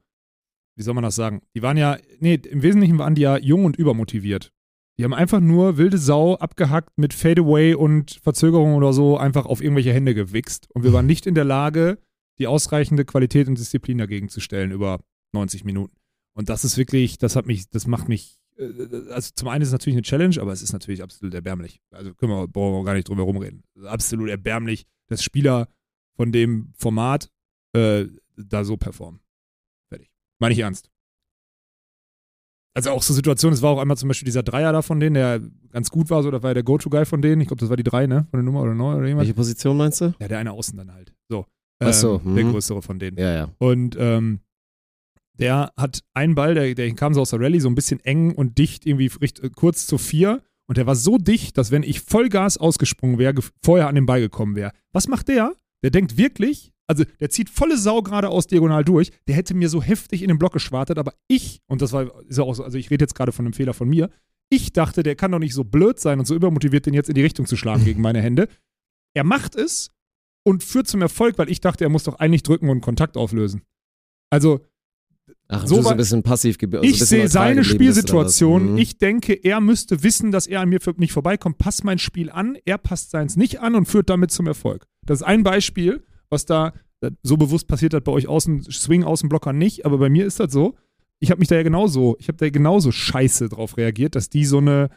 B: wie soll man das sagen? Die waren ja, nee, im Wesentlichen waren die ja jung und übermotiviert. Die haben einfach nur wilde Sau abgehackt mit Fadeaway und Verzögerung oder so einfach auf irgendwelche Hände gewichst. Und wir waren nicht in der Lage, die ausreichende Qualität und Disziplin dagegen zu stellen über 90 Minuten. Und das ist wirklich, das hat mich, das macht mich, äh, also zum einen ist es natürlich eine Challenge, aber es ist natürlich absolut erbärmlich. Also können wir, brauchen wir gar nicht drüber rumreden. Absolut erbärmlich, dass Spieler von dem Format äh, da so performen. Fertig. Meine ich ernst. Also auch so Situationen, es war auch einmal zum Beispiel dieser Dreier da von denen, der ganz gut war, so, das war ja der Go-To-Guy von denen. Ich glaube, das war die drei, ne? Von der Nummer oder neun oder jemand.
A: Welche Position meinst du?
B: Ja, der eine außen dann halt. So.
A: Ach so,
B: Ähm, Der
A: mhm.
B: größere von denen.
A: Ja, ja.
B: Und ähm, der hat einen Ball, der, der kam so aus der Rallye, so ein bisschen eng und dicht, irgendwie richt, kurz zu vier. Und der war so dicht, dass wenn ich Vollgas ausgesprungen wäre, vorher an den Ball gekommen wäre. Was macht der? Der denkt wirklich, also der zieht volle Sau geradeaus diagonal durch. Der hätte mir so heftig in den Block geschwartet, aber ich, und das war, ist ja auch so, also ich rede jetzt gerade von einem Fehler von mir, ich dachte, der kann doch nicht so blöd sein und so übermotiviert, den jetzt in die Richtung zu schlagen gegen meine Hände. Er macht es und führt zum Erfolg, weil ich dachte, er muss doch eigentlich drücken und Kontakt auflösen. Also,
A: Ach,
B: So
A: du so ein bisschen passiv geblieben.
B: ich sehe seine Spielsituation.
A: Mhm.
B: Ich denke, er müsste wissen, dass er an mir für- nicht vorbeikommt. Passt mein Spiel an, er passt seins nicht an und führt damit zum Erfolg. Das ist ein Beispiel, was da äh, so bewusst passiert hat bei euch außen, Swing Außenblocker nicht, aber bei mir ist das so. Ich habe mich da ja genauso, ich habe da genauso scheiße drauf reagiert, dass die so eine,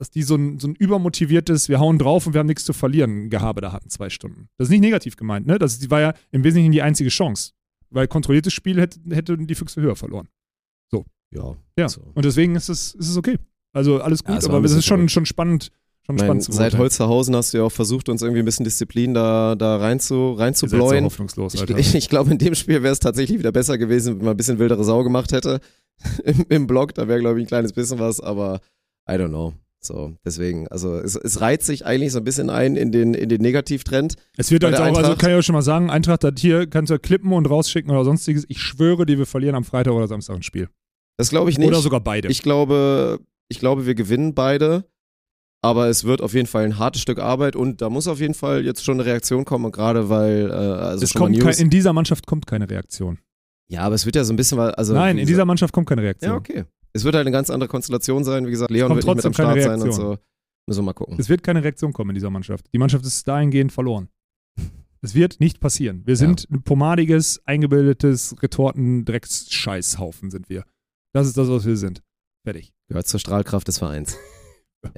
B: dass die so ein, so ein übermotiviertes, wir hauen drauf und wir haben nichts zu verlieren, Gehabe da hatten, zwei Stunden. Das ist nicht negativ gemeint, ne? Das war ja im Wesentlichen die einzige Chance. Weil kontrolliertes Spiel hätte, hätten die Füchse höher verloren.
A: Ja.
B: Ja.
A: So.
B: Und deswegen ist es, ist es okay. Also alles
A: Ja,
B: gut,
A: ein
B: aber es ist schon, schon spannend, schon
A: mein,
B: spannend zu
A: seit. Holzerhausen hast du ja auch versucht, uns irgendwie ein bisschen Disziplin da, da rein zu,
B: so
A: reinzubläuen.
B: hoffnungslos,
A: Ich,
B: Alter.
A: ich, ich glaube, in dem Spiel wäre es tatsächlich wieder besser gewesen, wenn man ein bisschen wildere Sau gemacht hätte im, im Block. Da wäre, glaube ich, ein kleines bisschen was, aber I don't know. So, deswegen, also es, es reiht sich eigentlich so ein bisschen ein in den, in den Negativtrend.
B: es wird halt auch, also
A: Eintracht-
B: kann ich euch schon mal sagen, Eintracht hat hier, kannst du klippen und rausschicken oder sonstiges. Ich schwöre dir, wir verlieren am Freitag oder Samstag ein Spiel.
A: Das glaube ich nicht.
B: Oder sogar beide.
A: Ich glaube, ich glaube, wir gewinnen beide. Aber es wird auf jeden Fall ein hartes Stück Arbeit und da muss auf jeden Fall jetzt schon eine Reaktion kommen, und gerade weil, äh, also
B: es kommt kein, in dieser Mannschaft kommt keine Reaktion.
A: ja, aber es wird ja so ein bisschen, also
B: Nein, in dieser Mannschaft kommt keine Reaktion.
A: Ja, okay. Es wird halt eine ganz andere Konstellation sein. Wie gesagt, Leon
B: kommt
A: wird nicht mit am Start sein und so. Müssen wir mal gucken.
B: Es wird keine Reaktion kommen in dieser Mannschaft. Die Mannschaft ist dahingehend verloren. Es wird nicht passieren. Wir sind ein pomadiges, eingebildetes Retorten-Drecksscheißhaufen sind wir. Das ist das, was wir sind. Fertig.
A: Gehört zur Strahlkraft des Vereins.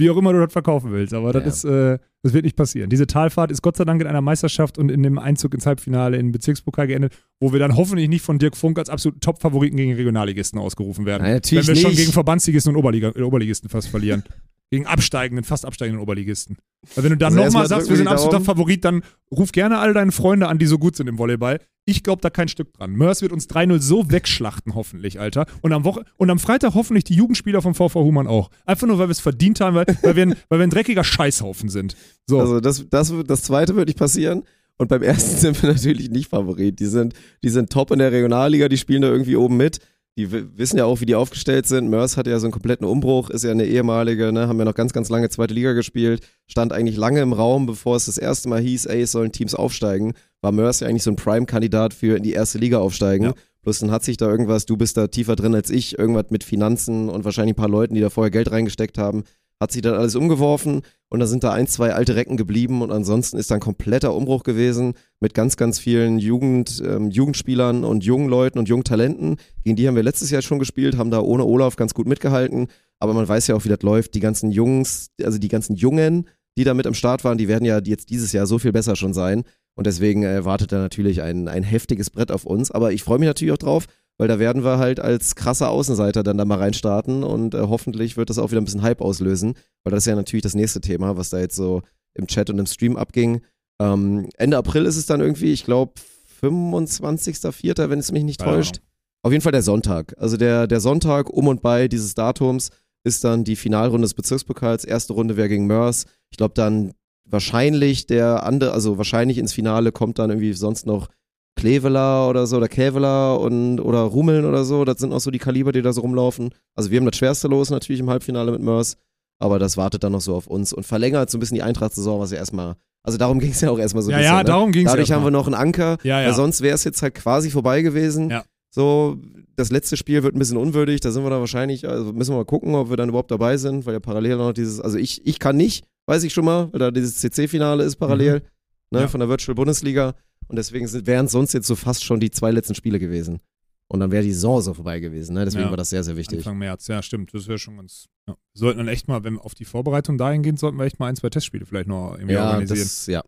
B: Wie auch immer du das verkaufen willst, aber das
A: Ja.
B: ist, äh, das wird nicht passieren. Diese Talfahrt ist Gott sei Dank in einer Meisterschaft und in dem Einzug ins Halbfinale in den Bezirkspokal geendet, wo wir dann hoffentlich nicht von Dirk Funk als absoluten Top-Favoriten gegen Regionalligisten ausgerufen werden.
A: Nein, natürlich
B: Wenn wir schon
A: nicht.
B: gegen Verbandsligisten und Oberliga, Oberligisten fast verlieren. gegen absteigenden, fast absteigenden Oberligisten. Weil wenn du dann
A: Also
B: nochmal sagst, wir sind absoluter. Favorit, dann ruf gerne all deine Freunde an, die so gut sind im Volleyball. Ich glaube da kein Stück dran. Mörs wird uns 3-0 so wegschlachten, hoffentlich, Alter. Und am, Woche und am Freitag hoffentlich die Jugendspieler vom VV Humann auch. Einfach nur, weil wir es verdient haben, weil, weil, wir ein, weil wir ein dreckiger Scheißhaufen sind. So.
A: Also das, das, das zweite wird nicht passieren. Und beim ersten sind wir natürlich nicht Favorit. Die sind, die sind top in der Regionalliga, die spielen da irgendwie oben mit. Die wissen ja auch, wie die aufgestellt sind. Mörs hat ja so einen kompletten Umbruch, ist ja eine ehemalige, ne, haben ja noch ganz, ganz lange zweite Liga gespielt, stand eigentlich lange im Raum, bevor es das erste Mal hieß, ey, es sollen Teams aufsteigen. War Mörs ja eigentlich so ein Prime-Kandidat für in die erste Liga aufsteigen.
B: Ja.
A: Bloß dann hat sich da irgendwas, du bist da tiefer drin als ich, irgendwas mit Finanzen und wahrscheinlich ein paar Leuten, die da vorher Geld reingesteckt haben, hat sich dann alles umgeworfen und da sind da ein, zwei alte Recken geblieben und ansonsten ist da ein kompletter Umbruch gewesen mit ganz, ganz vielen Jugend, ähm, Jugendspielern und jungen Leuten und jungen Talenten. Gegen die haben wir letztes Jahr schon gespielt, haben da ohne Olaf ganz gut mitgehalten, aber man weiß ja auch, wie das läuft. Die ganzen Jungs, also die ganzen Jungen, die da mit am Start waren, die werden ja jetzt dieses Jahr so viel besser schon sein und deswegen äh, wartet da natürlich ein, ein heftiges Brett auf uns, aber ich freue mich natürlich auch drauf, weil da werden wir halt als krasser Außenseiter dann da mal reinstarten und äh, hoffentlich wird das auch wieder ein bisschen Hype auslösen, weil das ist ja natürlich das nächste Thema, was da jetzt so im Chat und im Stream abging. Ähm, Ende April ist es dann irgendwie, ich glaube, 25.04., wenn es mich nicht täuscht. Auf jeden Fall der Sonntag. Also der, der Sonntag um und bei dieses Datums ist dann die Finalrunde des Bezirkspokals. Erste Runde wäre gegen Mörs. Ich glaube dann wahrscheinlich der andere, also wahrscheinlich ins Finale kommt dann irgendwie sonst noch Klevela oder so oder Kävela und oder Rummeln oder so. Das sind auch so die Kaliber, die da so rumlaufen. Also wir haben das schwerste Los natürlich im Halbfinale mit Mörs, aber das wartet dann noch so auf uns und verlängert so ein bisschen die Eintracht-Saison, was ja erstmal, also darum ging es ja auch erstmal so ein
B: Ja,
A: bisschen.
B: ja,
A: ne?
B: darum ging es
A: Dadurch haben wir noch einen Anker,
B: Ja, ja.
A: weil sonst wäre es jetzt halt quasi vorbei gewesen.
B: Ja.
A: So, das letzte Spiel wird ein bisschen unwürdig, da sind wir dann wahrscheinlich, also müssen wir mal gucken, ob wir dann überhaupt dabei sind, weil ja parallel noch dieses, also ich, ich kann nicht, weiß ich schon mal, weil da dieses CC-Finale ist parallel, ne,
B: Ja.
A: von der Virtual Bundesliga und deswegen wären es sonst jetzt so fast schon die zwei letzten Spiele gewesen. Und dann wäre die Saison so vorbei gewesen, ne? deswegen
B: Ja.
A: war das sehr, sehr wichtig.
B: Anfang März, ja, stimmt. Das wäre schon ganz. Ja. Wir sollten dann echt mal, wenn wir auf die Vorbereitung dahin gehen, sollten wir echt mal ein, zwei Testspiele vielleicht noch irgendwie
A: Ja,
B: organisieren.
A: das, ja,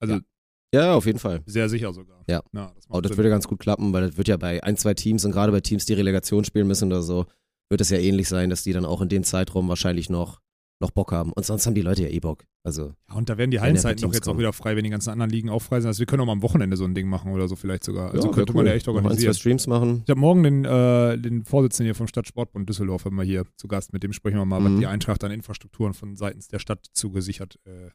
B: also
A: ja, auf jeden Fall.
B: sehr sicher sogar.
A: Ja.
B: ja das
A: Aber das
B: Sinn.
A: würde ganz gut klappen, weil das wird ja bei ein, zwei Teams und gerade bei Teams, die Relegation spielen müssen oder so, wird es ja ähnlich sein, dass die dann auch in dem Zeitraum wahrscheinlich noch, noch Bock haben. Und sonst haben die Leute ja eh Bock. Also,
B: Ja, und da werden die Hallenzeiten doch jetzt auch wieder frei, wenn die ganzen anderen Ligen auch frei sind. Also wir können auch mal am Wochenende so ein Ding machen oder so vielleicht sogar. Also
A: ja,
B: könnte
A: wär
B: man
A: cool.
B: ja echt
A: Noch ein, zwei
B: organisieren.
A: Streams machen.
B: Ich habe morgen den, äh, den Vorsitzenden hier vom Stadtsportbund Düsseldorf wir hier zu Gast. Mit dem sprechen wir mal,
A: Mhm.
B: was die Eintracht an Infrastrukturen von seitens der Stadt zugesichert äh,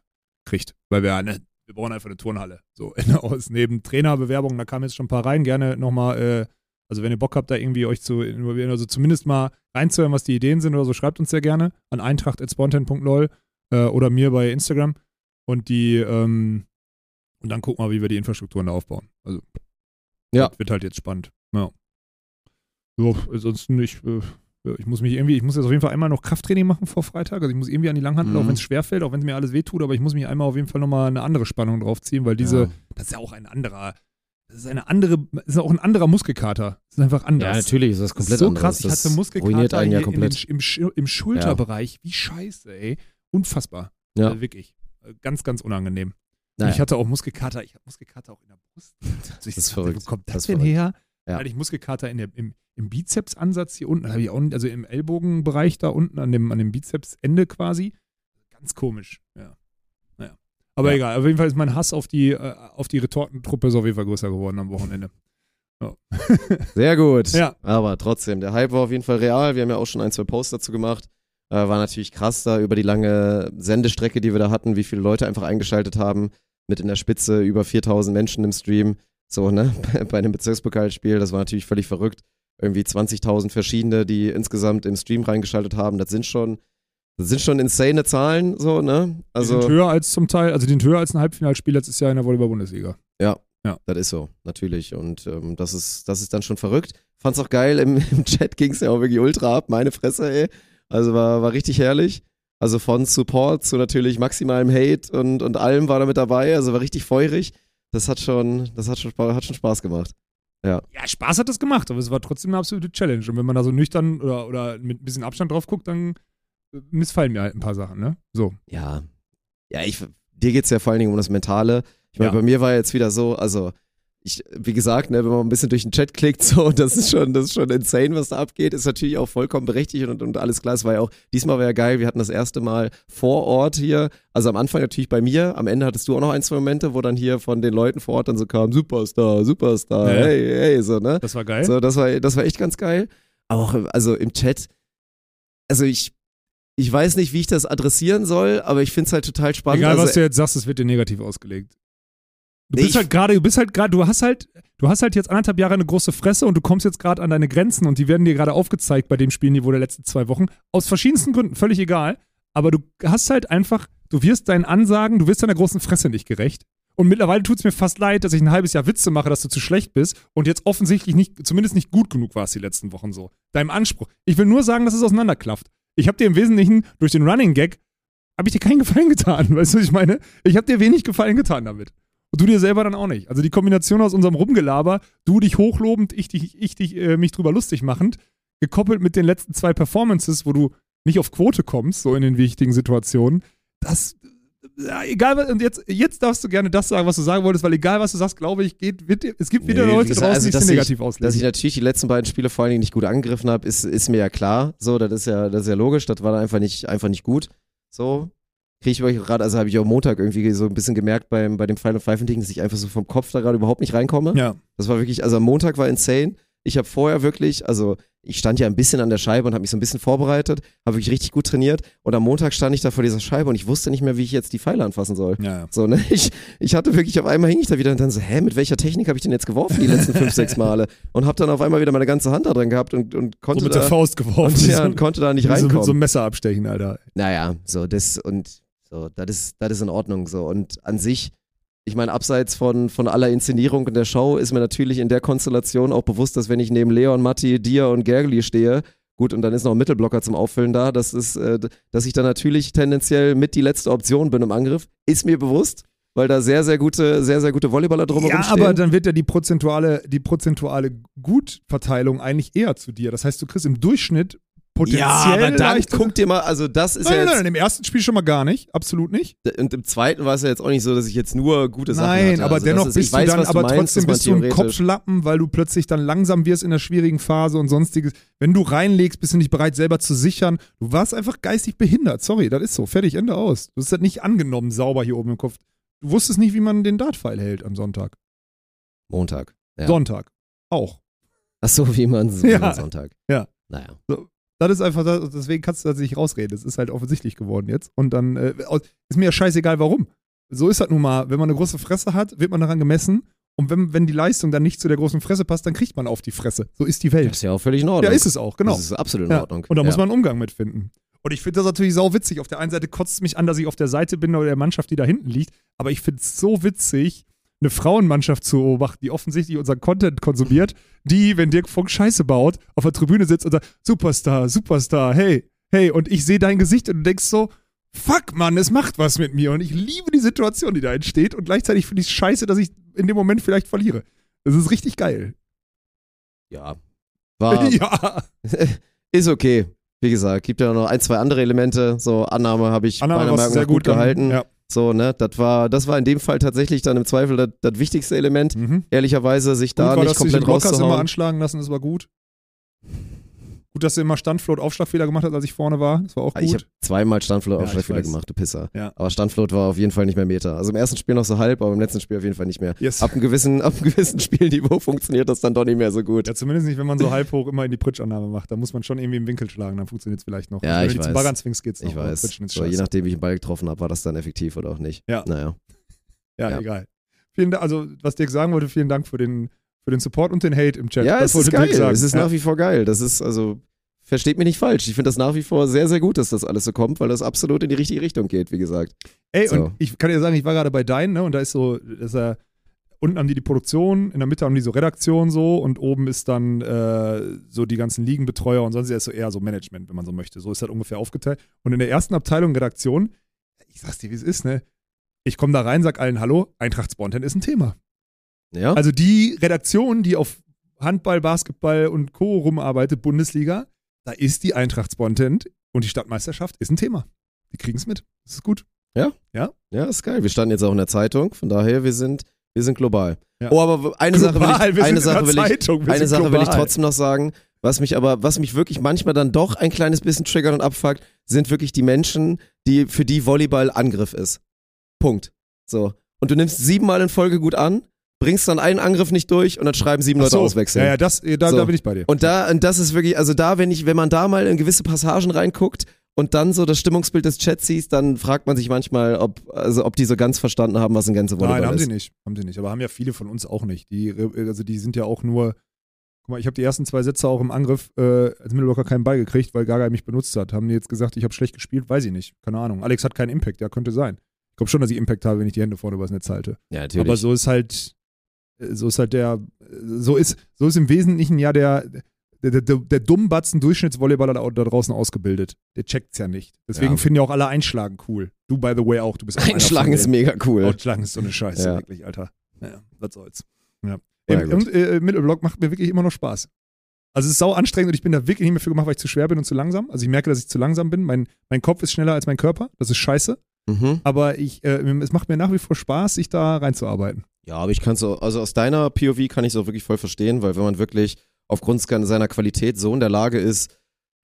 B: kriegt. Weil wir eine, wir brauchen einfach eine Turnhalle. So in, aus neben Trainerbewerbungen, da kamen jetzt schon ein paar rein. Gerne nochmal, äh, also wenn ihr Bock habt, da irgendwie euch zu involvieren, also zumindest mal reinzuhören, was die Ideen sind oder so, schreibt uns sehr gerne an eintracht.spontan.lol äh, oder mir bei Instagram. Und die, ähm, und dann gucken wir, wie wir die Infrastrukturen da aufbauen. Also,
A: Ja.
B: wird halt jetzt spannend. Ja. Ja, ansonsten, ich, äh, ich muss mich irgendwie, ich muss jetzt auf jeden Fall einmal noch Krafttraining machen vor Freitag. Also ich muss irgendwie an die Langhantel,
A: Mhm.
B: auch wenn es schwerfällt, auch wenn es mir alles wehtut, aber ich muss mich einmal auf jeden Fall nochmal eine andere Spannung draufziehen, weil diese,
A: Ja.
B: das ist ja auch ein anderer, ist eine andere, das ist auch ein anderer Muskelkater. Das ist einfach anders.
A: Ja, natürlich ist das
B: Das
A: komplett
B: ist so
A: anderes.
B: krass, ich hatte Muskelkater
A: ruiniert einen ja
B: in den,
A: komplett.
B: im, Sch- im Schulterbereich. Wie scheiße, ey. Unfassbar.
A: Ja.
B: Äh, wirklich. Äh, Ganz, ganz unangenehm.
A: Naja.
B: Ich hatte auch Muskelkater, ich habe Muskelkater auch in der Brust. Also ich
A: Das ist verrückt.
B: Wo kommt das,
A: Das
B: denn
A: verrückt.
B: her?
A: Ja.
B: Hatte ich Muskelkater in der, im, im Bizepsansatz hier unten, habe ich auch, also im Ellbogenbereich da unten, an dem, an dem Bizepsende quasi. Ganz komisch, ja. Aber
A: Ja.
B: egal, auf jeden Fall ist mein Hass auf die, äh, auf die Retortentruppe ist auf jeden Fall größer geworden am Wochenende.
A: Sehr gut.
B: Ja.
A: Aber trotzdem, der Hype war auf jeden Fall real. Wir haben ja auch schon ein, zwei Posts dazu gemacht. Äh, war natürlich krass da über die lange Sendestrecke, die wir da hatten, wie viele Leute einfach eingeschaltet haben. Mit in der Spitze über 4000 Menschen im Stream. So, ne? Bei einem Bezirkspokalspiel. Das war natürlich völlig verrückt. Irgendwie 20.000 verschiedene, die insgesamt im Stream reingeschaltet haben. Das sind schon, das sind schon insane Zahlen, so, ne?
B: die
A: Also.
B: sind höher als zum Teil, also die sind höher als ein Halbfinalspiel letztes Jahr in der Volleyball-Bundesliga.
A: Das ist so, natürlich. Und ähm, das, ist, das ist dann schon verrückt. Fand's auch geil, im, im Chat ging's ja auch wirklich ultra ab, meine Fresse, ey. Also war, war richtig herrlich. Also von Support zu natürlich maximalem Hate und, und allem war da mit dabei. Also war richtig feurig. Das hat schon, das hat schon, hat schon Spaß gemacht.
B: Ja, Spaß hat das gemacht, aber es war trotzdem eine absolute Challenge. Und wenn man da so nüchtern oder, oder mit ein bisschen Abstand drauf guckt, dann missfallen mir halt ein paar Sachen, ne? So.
A: Ja. Ja, ich, dir geht's ja vor allen Dingen um das Mentale. Ich meine,
B: Ja.
A: bei mir war jetzt wieder so, also ich, wie gesagt, ne, wenn man ein bisschen durch den Chat klickt, so, das ist schon, das ist schon insane, was da abgeht, ist natürlich auch vollkommen berechtigt und, und alles klar. Es war ja auch, diesmal war ja geil, wir hatten das erste Mal vor Ort hier, also am Anfang natürlich bei mir, am Ende hattest du auch noch ein, zwei Momente, wo dann hier von den Leuten vor Ort dann so kam, Superstar, Superstar,
B: Ja, ja.
A: hey, hey, so, ne?
B: Das war geil.
A: So, das war, das war echt ganz geil. Aber auch, also im Chat, also ich, ich weiß nicht, wie ich das adressieren soll, aber ich finde es halt total spannend.
B: Egal,
A: also,
B: was du jetzt sagst, es wird dir negativ ausgelegt. Du
A: Nee,
B: bist halt gerade, du bist halt gerade, du hast halt, du hast halt jetzt anderthalb Jahre eine große Fresse und du kommst jetzt gerade an deine Grenzen und die werden dir gerade aufgezeigt bei dem Spielniveau der letzten zwei Wochen. Aus verschiedensten Gründen, völlig egal. Aber du hast halt einfach, du wirst deinen Ansagen, du wirst deiner großen Fresse nicht gerecht. Und mittlerweile tut es mir fast leid, dass ich ein halbes Jahr Witze mache, dass du zu schlecht bist und jetzt offensichtlich nicht, zumindest nicht gut genug warst die letzten Wochen so. Deinem Anspruch. Ich will nur sagen, dass es auseinanderklafft. Ich habe dir im Wesentlichen durch den Running Gag, habe ich dir keinen Gefallen getan. Weißt du, was ich meine? Ich habe dir wenig Gefallen getan damit. Und du dir selber dann auch nicht. Also die Kombination aus unserem Rumgelaber, du dich hochlobend, ich dich, ich dich äh, mich drüber lustig machend, gekoppelt mit den letzten zwei Performances, wo du nicht auf Quote kommst, so in den wichtigen Situationen, das, egal was, und jetzt, jetzt darfst du gerne das sagen, was du sagen wolltest, weil egal was du sagst, glaube ich, geht, wird, es gibt wieder
A: Nee,
B: Leute
A: gesagt,
B: draußen,
A: also,
B: die es negativ
A: Dass ich
B: auslegen.
A: natürlich die letzten beiden Spiele vor allen Dingen nicht gut angegriffen habe, ist, ist mir ja klar. So, das ist ja, das ist ja logisch. Das war dann einfach nicht, einfach nicht gut. So. kriege ich euch gerade, also habe ich auch Montag irgendwie so ein bisschen gemerkt beim, bei dem Final Five Ding, dass ich einfach so vom Kopf da gerade überhaupt nicht reinkomme.
B: Ja.
A: Das war wirklich, also am Montag war insane. Ich habe vorher wirklich, also ich stand ja ein bisschen an der Scheibe und habe mich so ein bisschen vorbereitet, habe wirklich richtig gut trainiert und am Montag stand ich da vor dieser Scheibe und ich wusste nicht mehr, wie ich jetzt die Pfeile anfassen soll.
B: Ja.
A: So, ne? Ich, ich hatte wirklich, auf einmal hing ich da wieder und dann so, hä, mit welcher Technik habe ich denn jetzt geworfen die letzten fünf, sechs Male? Und habe dann auf einmal wieder meine ganze Hand da drin gehabt und, und konnte
B: So mit
A: da,
B: der Faust geworfen.
A: und, ja,
B: so,
A: und konnte da nicht
B: so
A: reinkommen.
B: mit so einem Messer abstechen, Alter.
A: Naja, so, das und so, das ist, das ist in Ordnung so. Und an sich, ich meine, abseits von, von aller Inszenierung in der Show ist mir natürlich in der Konstellation auch bewusst, dass wenn ich neben Leon, Matti, dir und Gergely stehe, gut, und dann ist noch ein Mittelblocker zum Auffüllen da, das ist, äh, dass ich dann natürlich tendenziell mit die letzte Option bin im Angriff, ist mir bewusst, weil da sehr, sehr gute, sehr, sehr gute Volleyballer drumherum
B: Ja,
A: stehen.
B: aber dann wird ja die prozentuale, die prozentuale Gutverteilung eigentlich eher zu dir. Das heißt, du kriegst im Durchschnitt potenziell
A: ja, aber dann guck dir mal, also das ist
B: Nein,
A: ja
B: nein,
A: jetzt,
B: nein, im ersten Spiel schon mal gar nicht, absolut nicht.
A: und im zweiten war es ja jetzt auch nicht so, dass ich jetzt nur gute Sachen
B: Nein,
A: hatte.
B: aber
A: also
B: dennoch
A: ist,
B: bist
A: ich weiß,
B: du dann, aber
A: meinst,
B: trotzdem bist du ein Kopflappen, weil du plötzlich dann langsam wirst in der schwierigen Phase und sonstiges. Wenn du reinlegst, bist du nicht bereit, selber zu sichern. Du warst einfach geistig behindert. Sorry, das ist so. Fertig, Ende aus. Du hast das nicht angenommen, sauber hier oben im Kopf. Du wusstest nicht, wie man den Dartpfeil hält am Sonntag.
A: Montag. Ja.
B: Sonntag. Auch.
A: Ach so, wie man,
B: Ja.
A: man Sonntag.
B: Ja.
A: Naja.
B: Das ist einfach, das, deswegen kannst du das nicht rausreden. Es ist halt offensichtlich geworden jetzt. Und dann äh, ist mir ja scheißegal, warum. So ist das nun mal. Wenn man eine große Fresse hat, wird man daran gemessen. Und wenn, wenn die Leistung dann nicht zu der großen Fresse passt, dann kriegt man auf die Fresse. So ist die
A: Das
B: Welt.
A: ist ja auch völlig in Ordnung.
B: Ja, ist es auch, genau.
A: Das ist absolut in
B: Ja.
A: Ordnung.
B: Und da muss
A: ja.
B: man einen Umgang mit finden. Und ich finde das natürlich sau witzig. Auf der einen Seite kotzt es mich an, dass ich auf der Seite bin oder der Mannschaft, die da hinten liegt. Aber ich finde es so witzig, eine Frauenmannschaft zu beobachten, die offensichtlich unseren Content konsumiert, die, wenn Dirk Funk Scheiße baut, auf der Tribüne sitzt und sagt, Superstar, Superstar, hey, hey, und ich sehe dein Gesicht und du denkst so, fuck, Mann, es macht was mit mir. Und ich liebe die Situation, die da entsteht. Und gleichzeitig finde ich es scheiße, dass ich in dem Moment vielleicht verliere. Das ist richtig geil.
A: Ja. War,
B: ja.
A: ist okay. Wie gesagt, gibt ja noch ein, zwei andere Elemente. So, Annahme habe ich
B: Annahme
A: meiner Meinung nach gut,
B: gut
A: gehalten.
B: Ja.
A: So, ne, das war, das war in dem Fall tatsächlich dann im Zweifel das, wichtigste Element.
B: Mhm.
A: Ehrlicherweise, sich
B: Gut
A: da
B: war,
A: nicht komplett
B: Blockers immer
A: rauszuhauen.
B: anschlagen lassen, das war gut. Gut, dass du immer Standfloat Aufschlagfehler gemacht hast, als ich vorne war. Das war auch
A: Ah, Ich habe
B: gut.
A: zweimal Standfloat
B: Ja,
A: auf
B: ich
A: Fehler
B: weiß.
A: gemacht, du Pisser.
B: Ja.
A: Aber Standfloat war auf jeden Fall nicht mehr Meter. Also im ersten Spiel noch so halb, aber im letzten Spiel auf jeden Fall nicht mehr.
B: Yes.
A: Ab einem gewissen, ab einem gewissen Spielniveau funktioniert das dann doch nicht mehr so gut.
B: Ja, zumindest nicht, wenn man so halb hoch immer in die Pritschannahme macht. Da muss man schon irgendwie im Winkel schlagen, dann funktioniert es vielleicht noch.
A: Ja,
B: Also wenn
A: ich
B: du zum
A: weiß.
B: Baggern zwingst, geht's noch.
A: Ich weiß. So, je nachdem, wie ich den Ball getroffen habe, war das dann effektiv oder auch nicht.
B: Ja.
A: Naja.
B: Ja,
A: Ja.
B: egal. Vielen Dank, also was Dirk sagen wollte, vielen Dank für den, für den Support und den Hate im Chat.
A: Ja,
B: das
A: es ist geil. Es ist
B: ja.
A: nach wie vor geil. Das ist, also, versteht mich nicht falsch. Ich finde das nach wie vor sehr, sehr gut, dass das alles so kommt, weil das absolut in die richtige Richtung geht, wie gesagt.
B: Ey,
A: So.
B: und ich kann dir sagen, ich war gerade bei Dein, ne, und da ist so, ist er, unten haben die die Produktion, in der Mitte haben die so Redaktion so und oben ist dann äh, so die ganzen Ligenbetreuer und sonst ist so eher so Management, wenn man so möchte. So ist das ungefähr aufgeteilt. Und in der ersten Abteilung Redaktion, ich sag's dir, wie es ist, ne? Ich komme da rein, sag allen Hallo, Eintracht Spontan ist ein Thema.
A: Ja?
B: Also die Redaktion, die auf Handball, Basketball und Co. rumarbeitet, Bundesliga, da ist die Eintracht Spontan und die Stadtmeisterschaft ist ein Thema. Die kriegen es mit. Das ist gut.
A: ja, ist geil. Wir standen jetzt auch in der Zeitung, von daher, wir sind, wir sind global.
B: Ja.
A: Oh, aber eine Sache will ich, eine Sache will ich,
B: Zeitung,
A: eine will trotzdem noch sagen, was mich aber, was mich wirklich manchmal dann doch ein kleines bisschen triggert und abfuckt, sind wirklich die Menschen, die, für die Volleyball Angriff ist. Punkt. So. Und du nimmst siebenmal in Folge gut an, bringst dann einen Angriff nicht durch und dann schreiben sieben Leute
B: so.
A: auswechseln.
B: Ja, ja, das, äh, da,
A: So.
B: da bin ich bei dir.
A: Und da, und das ist wirklich, also da, wenn ich, wenn man da mal in gewisse Passagen reinguckt und dann so das Stimmungsbild des Chats siehst, dann fragt man sich manchmal, ob, also ob die so ganz verstanden haben, was ein ganze Volleyball
B: Nein, haben
A: ist.
B: sie nicht. Haben sie nicht. Aber haben ja viele von uns auch nicht. Die, äh, also die sind ja auch nur. Guck mal, ich habe die ersten zwei Sätze auch im Angriff äh, als Mittelblocker keinen Ball gekriegt, weil Gaga mich benutzt hat. Haben die jetzt gesagt, ich habe schlecht gespielt? Weiß ich nicht. Keine Ahnung. Alex hat keinen Impact. Ja, könnte sein. Ich glaube schon, dass ich Impact habe, wenn ich die Hände vorne übers Netz halte.
A: Ja, natürlich.
B: Aber so ist halt, so ist halt der, so ist, so ist im Wesentlichen ja der, der, der, der dummbatzen Durchschnittsvolleyballer da, da draußen ausgebildet. Der checkt's ja nicht. Deswegen
A: Ja.
B: finden ja auch alle Einschlagen cool. Du, by the way, auch. Du bist auch
A: Einschlagen ist mega cool.
B: Ausschlagen ist so eine Scheiße,
A: Ja.
B: wirklich, Alter. Naja, was soll's. Ja.
A: Ja,
B: und äh, Mittelblock macht mir wirklich immer noch Spaß. Also es ist sau anstrengend und ich bin da wirklich nicht mehr für gemacht, weil ich zu schwer bin und zu langsam. Also ich merke, dass ich zu langsam bin. Mein, mein Kopf ist schneller als mein Körper. Das ist scheiße.
A: Mhm.
B: Aber ich, äh, es macht mir nach wie vor Spaß, sich da reinzuarbeiten.
A: Ja, aber ich kann so, also aus deiner POV kann ich es auch wirklich voll verstehen, weil wenn man wirklich aufgrund seiner Qualität so in der Lage ist,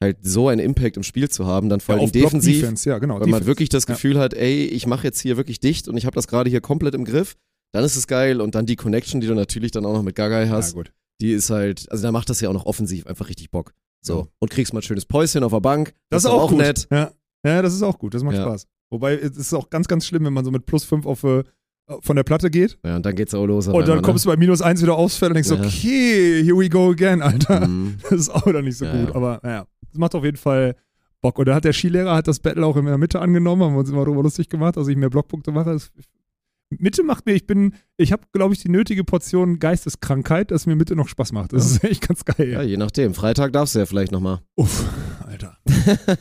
A: halt so einen Impact im Spiel zu haben, dann vor
B: Ja,
A: allem
B: auf Block
A: defensiv,
B: Defense, ja, genau.
A: wenn man
B: Defense.
A: wirklich das
B: Ja.
A: Gefühl hat, ey, ich mache jetzt hier wirklich dicht und ich habe das gerade hier komplett im Griff, dann ist es geil und dann die Connection, die du natürlich dann auch noch mit Gagai
B: Ja,
A: hast,
B: gut.
A: die ist halt, also da macht das ja auch noch offensiv einfach richtig Bock. So.
B: Ja.
A: Und kriegst mal ein schönes Päuschen auf der Bank.
B: Das ist
A: aber
B: auch, gut.
A: nett.
B: Ja. ja, das ist auch gut. Das macht
A: Ja.
B: Spaß. Wobei, es ist auch ganz, ganz schlimm, wenn man so mit plus 5 auf, äh, von der Platte geht
A: Ja, und dann geht's auch los.
B: und dann
A: einmal,
B: kommst du bei minus 1 wieder aufs Feld und denkst,
A: Ja.
B: okay, here we go again, Alter.
A: ne? Mhm.
B: Das ist auch wieder nicht so
A: Ja,
B: gut.
A: ja.
B: Aber naja, das macht auf jeden Fall Bock. Und da hat der Skilehrer hat das Battle auch in der Mitte angenommen, haben wir uns immer darüber lustig gemacht, dass ich mehr Blockpunkte mache. Das, Mitte macht mir, ich bin, ich habe, glaube ich, die nötige Portion Geisteskrankheit, dass mir Mitte noch Spaß macht. Das ist echt ganz geil.
A: Ja, je nachdem. Freitag darfst du ja vielleicht nochmal.
B: Uff, Alter.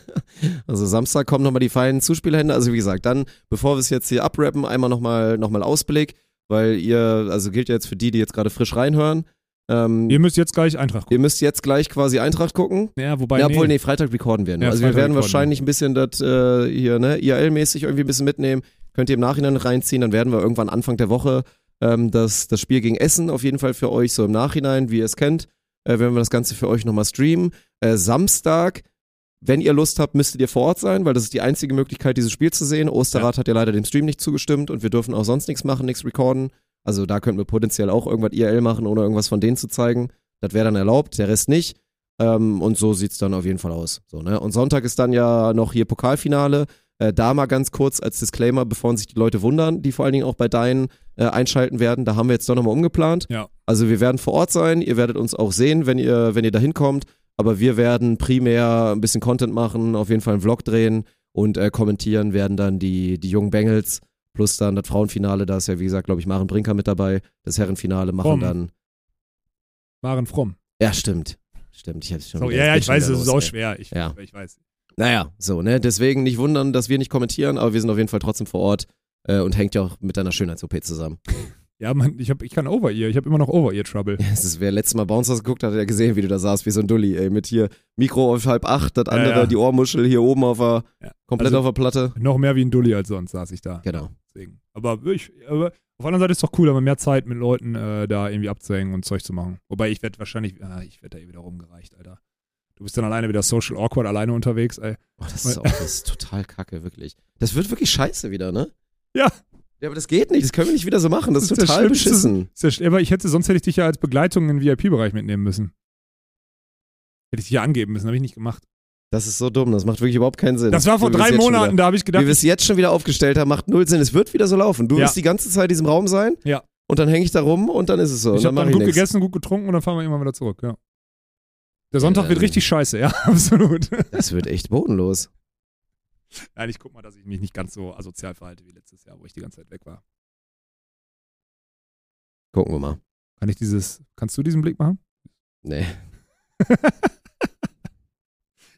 A: also Samstag kommen nochmal die feinen Zuspielhände. Also wie gesagt, dann, bevor wir es jetzt hier abrappen, einmal nochmal noch mal Ausblick, weil ihr, also gilt ja jetzt für die, die jetzt gerade frisch reinhören. Ähm,
B: Ihr müsst jetzt gleich Eintracht gucken.
A: ihr müsst jetzt gleich quasi Eintracht gucken.
B: Ja, wobei,
A: ja,
B: nee.
A: obwohl, nee, Freitag recorden wir. nur.
B: Ja,
A: also wir
B: Freitag
A: werden
B: recorden
A: wahrscheinlich ein bisschen das äh, hier, ne, IRL-mäßig irgendwie ein bisschen mitnehmen. Könnt ihr im Nachhinein reinziehen, dann werden wir irgendwann Anfang der Woche ähm, das, das Spiel gegen Essen auf jeden Fall für euch so im Nachhinein, wie ihr es kennt, äh, werden wir das Ganze für euch nochmal streamen. Äh, Samstag, wenn ihr Lust habt, müsstet ihr vor Ort sein, weil das ist die einzige Möglichkeit, dieses Spiel zu sehen. Osterrad hat ja leider dem Stream nicht zugestimmt und wir dürfen auch sonst nichts machen, nichts recorden. Also da könnten wir potenziell auch irgendwas IRL machen, ohne irgendwas von denen zu zeigen. Das wäre dann erlaubt, der Rest nicht. Ähm, und so sieht's dann auf jeden Fall aus. So, ne? Und Sonntag ist dann ja noch hier Pokalfinale. Äh, da mal ganz kurz als Disclaimer, bevor sich die Leute wundern, die vor allen Dingen auch bei deinen äh, einschalten werden. Da haben wir jetzt doch nochmal umgeplant.
B: Ja.
A: Also wir werden vor Ort sein, ihr werdet uns auch sehen, wenn ihr, wenn ihr da hinkommt. Aber wir werden primär ein bisschen Content machen, auf jeden Fall einen Vlog drehen und äh, kommentieren werden dann die, die jungen Bengals plus dann das Frauenfinale. Da ist ja, wie gesagt, glaube ich, Maren Brinker mit dabei. Das Herrenfinale machen
B: Fromm.
A: dann.
B: Maren Fromm.
A: Ja, stimmt. Stimmt, ich hab's schon
B: So, ja, ja, ich weiß, es ist auch schwer. Ich,
A: Ja.
B: ich weiß.
A: Naja, so, ne? Deswegen nicht wundern, dass wir nicht kommentieren, aber wir sind auf jeden Fall trotzdem vor Ort äh, und hängt ja auch mit deiner Schönheits-OP zusammen.
B: Ja, man, ich, hab, ich kann Over-Ear. Ich habe immer noch Over-Ear-Trouble.
A: Es ist, wer letztes Mal Bouncers geguckt hat, hat ja gesehen, wie du da saßt, wie so ein Dulli, ey, mit hier Mikro auf halb acht, das andere,
B: ja.
A: die Ohrmuschel hier oben auf der,
B: Ja.
A: komplett
B: Also-
A: auf der Platte.
B: Noch mehr wie ein Dulli als sonst saß ich da.
A: Genau.
B: Deswegen. Aber, ich, aber auf der anderen Seite ist es doch cool, aber mehr Zeit mit Leuten äh, da irgendwie abzuhängen und Zeug zu machen. Wobei ich werde wahrscheinlich, ah, ich werde da eh wieder rumgereicht, Alter. Du bist dann alleine wieder social awkward, alleine unterwegs, ey.
A: Oh, das ist auch das ist total kacke, wirklich. Das wird wirklich scheiße wieder, ne?
B: Ja.
A: Ja, aber das geht nicht, das können wir nicht wieder so machen, das,
B: Das
A: ist total beschissen.
B: Ist aber ich hätte, sonst hätte ich dich ja als Begleitung in den VIP-Bereich mitnehmen müssen. Hätte ich dich ja angeben müssen, habe ich nicht gemacht.
A: Das ist so dumm, das macht wirklich überhaupt keinen Sinn.
B: Das war vor
A: wie
B: drei Monaten,
A: Wieder,
B: da habe ich
A: wie
B: gedacht,
A: wir es jetzt schon wieder aufgestellt haben, macht null Sinn. Es wird wieder so laufen. Du
B: Ja.
A: wirst die ganze Zeit in diesem Raum sein.
B: Ja.
A: Und dann hänge ich da rum und dann ist es so.
B: ich habe
A: dann
B: dann gut
A: nichts.
B: gegessen, gut getrunken und dann fahren wir immer wieder zurück, ja. Der Sonntag
A: Ja,
B: wird richtig scheiße, ja, absolut.
A: Das wird echt bodenlos.
B: Nein, ich guck mal, dass ich mich nicht ganz so asozial verhalte wie letztes Jahr, wo ich die ganze Zeit weg war.
A: Gucken wir mal.
B: Kann ich dieses, kannst du diesen Blick machen?
A: Nee.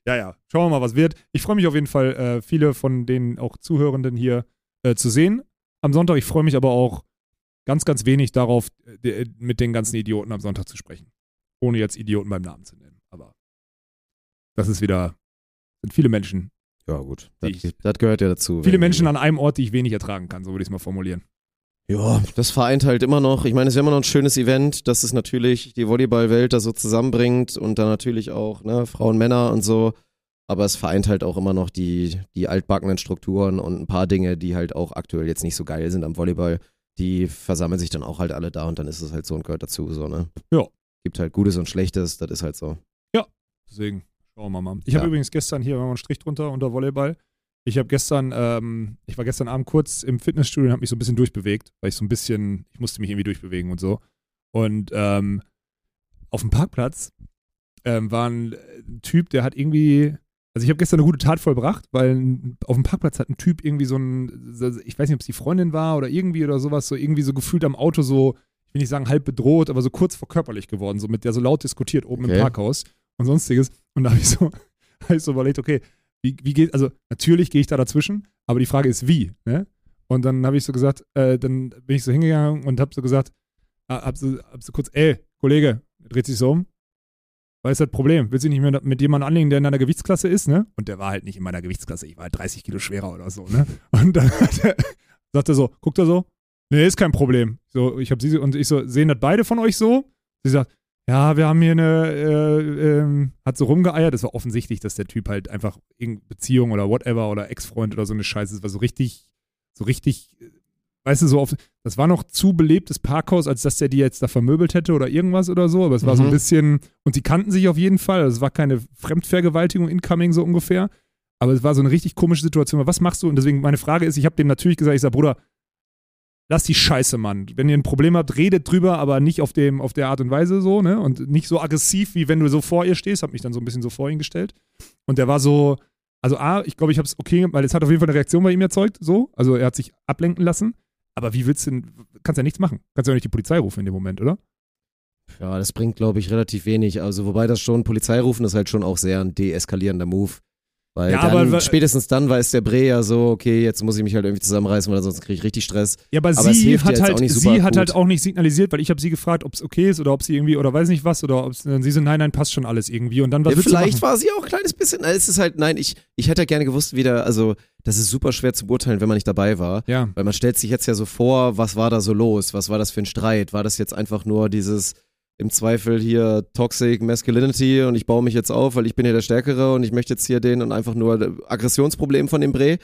B: Ja, ja. Schauen wir mal, was wird. Ich freue mich auf jeden Fall, äh, viele von den auch Zuhörenden hier äh, zu sehen am Sonntag. Ich freue mich aber auch ganz, ganz wenig darauf, äh, mit den ganzen Idioten am Sonntag zu sprechen. Ohne jetzt Idioten beim Namen zu nennen. Das ist wieder, sind viele Menschen.
A: Ja, gut. Das,
B: ich-
A: das gehört ja dazu.
B: Viele Menschen an einem Ort, die ich wenig ertragen kann, so würde ich es mal formulieren.
A: Ja, das vereint halt immer noch. Ich meine, es ist ja immer noch ein schönes Event, dass es natürlich die Volleyballwelt da so zusammenbringt und dann natürlich auch ne, Frauen, Männer und so. Aber es vereint halt auch immer noch die, die altbackenen Strukturen und ein paar Dinge, die halt auch aktuell jetzt nicht so geil sind am Volleyball. Die versammeln sich dann auch halt alle da und dann ist es halt so und gehört dazu, so, ne?
B: Ja.
A: Gibt halt Gutes und Schlechtes, das ist halt so.
B: Deswegen, schauen wir mal. Ich
A: Ja.
B: habe übrigens gestern hier, wir einen Strich drunter unter Volleyball. Ich habe gestern, ähm, ich war gestern Abend kurz im Fitnessstudio und habe mich so ein bisschen durchbewegt, weil ich so ein bisschen, ich musste mich irgendwie durchbewegen und so. Und ähm, auf dem Parkplatz ähm, war ein äh, Typ, der hat irgendwie, also ich habe gestern eine gute Tat vollbracht, weil auf dem Parkplatz hat ein Typ irgendwie so ein, ich weiß nicht, ob es die Freundin war oder irgendwie oder sowas, so irgendwie so gefühlt am Auto so, ich will nicht sagen halb bedroht, aber so kurz vor körperlich geworden, so mit der so laut diskutiert oben
A: Okay.
B: im Parkhaus und sonstiges. Und da habe ich so, hab ich so überlegt, okay, wie, wie geht, also natürlich gehe ich da dazwischen, aber die Frage ist, wie, ne? Und dann habe ich so gesagt, äh, dann bin ich so hingegangen und habe so gesagt, äh, hab so, hab so kurz, ey, Kollege, dreht sich so um. Was ist das Problem? Willst du nicht mehr mit jemandem anlegen, der in deiner Gewichtsklasse ist, ne? Und der war halt nicht in meiner Gewichtsklasse, ich war halt 30 Kilo schwerer oder so, ne? Und dann hat er, sagt er so, guckt er so, nee, ist kein Problem. So, ich habe sie und ich so, sehen das beide von euch so? Sie sagt, ja, wir haben hier eine, äh, ähm, hat so rumgeeiert. Es war offensichtlich, dass der Typ halt einfach irgendeine Beziehung oder whatever oder Ex-Freund oder so eine Scheiße. Es war so richtig, so richtig, weißt du, so auf, das war noch zu belebtes Parkhaus, als dass der die jetzt da vermöbelt hätte oder irgendwas oder so. Aber es war mhm. so ein mhm. bisschen, und sie kannten sich auf jeden Fall. Also es war keine Fremdvergewaltigung incoming so ungefähr. Aber es war so eine richtig komische Situation. Was machst du? Und deswegen meine Frage ist, ich habe dem natürlich gesagt, ich sage, Bruder, lass die Scheiße, Mann. Wenn ihr ein Problem habt, redet drüber, aber nicht auf, dem, auf der Art und Weise so, ne? Und nicht so aggressiv, wie wenn du so vor ihr stehst. Hab mich dann so ein bisschen so vor ihn gestellt. Und der war so, also A, ich glaube, ich habe es okay, weil es hat auf jeden Fall eine Reaktion bei ihm erzeugt, so. Also er hat sich ablenken lassen. Aber wie willst du denn, kannst ja nichts machen. Kannst ja auch nicht die Polizei rufen in dem Moment, oder?
A: Ja, das bringt, glaube ich, relativ wenig. Also, wobei das schon, Polizei rufen ist halt schon auch sehr ein deeskalierender Move. Weil ja, dann, aber, spätestens dann weiß der Bre ja so, okay, jetzt muss ich mich halt irgendwie zusammenreißen, weil sonst kriege ich richtig Stress.
B: Ja, aber, aber sie, hat halt, sie hat halt auch nicht signalisiert, weil ich habe sie gefragt, ob es okay ist oder ob sie irgendwie, oder weiß nicht was, oder ob sie so, nein, nein, passt schon alles irgendwie. Und dann was
A: ja, Vielleicht war sie auch ein kleines bisschen, es ist halt, nein, ich, ich hätte gerne gewusst, wie der, also das ist super schwer zu beurteilen, wenn man nicht dabei war.
B: Ja.
A: Weil man stellt sich jetzt ja so vor, was war da so los? Was war das für ein Streit? War das jetzt einfach nur dieses im Zweifel hier Toxic Masculinity und ich baue mich jetzt auf, weil ich bin hier der Stärkere und ich möchte jetzt hier den und einfach nur Aggressionsproblem von dem Bre.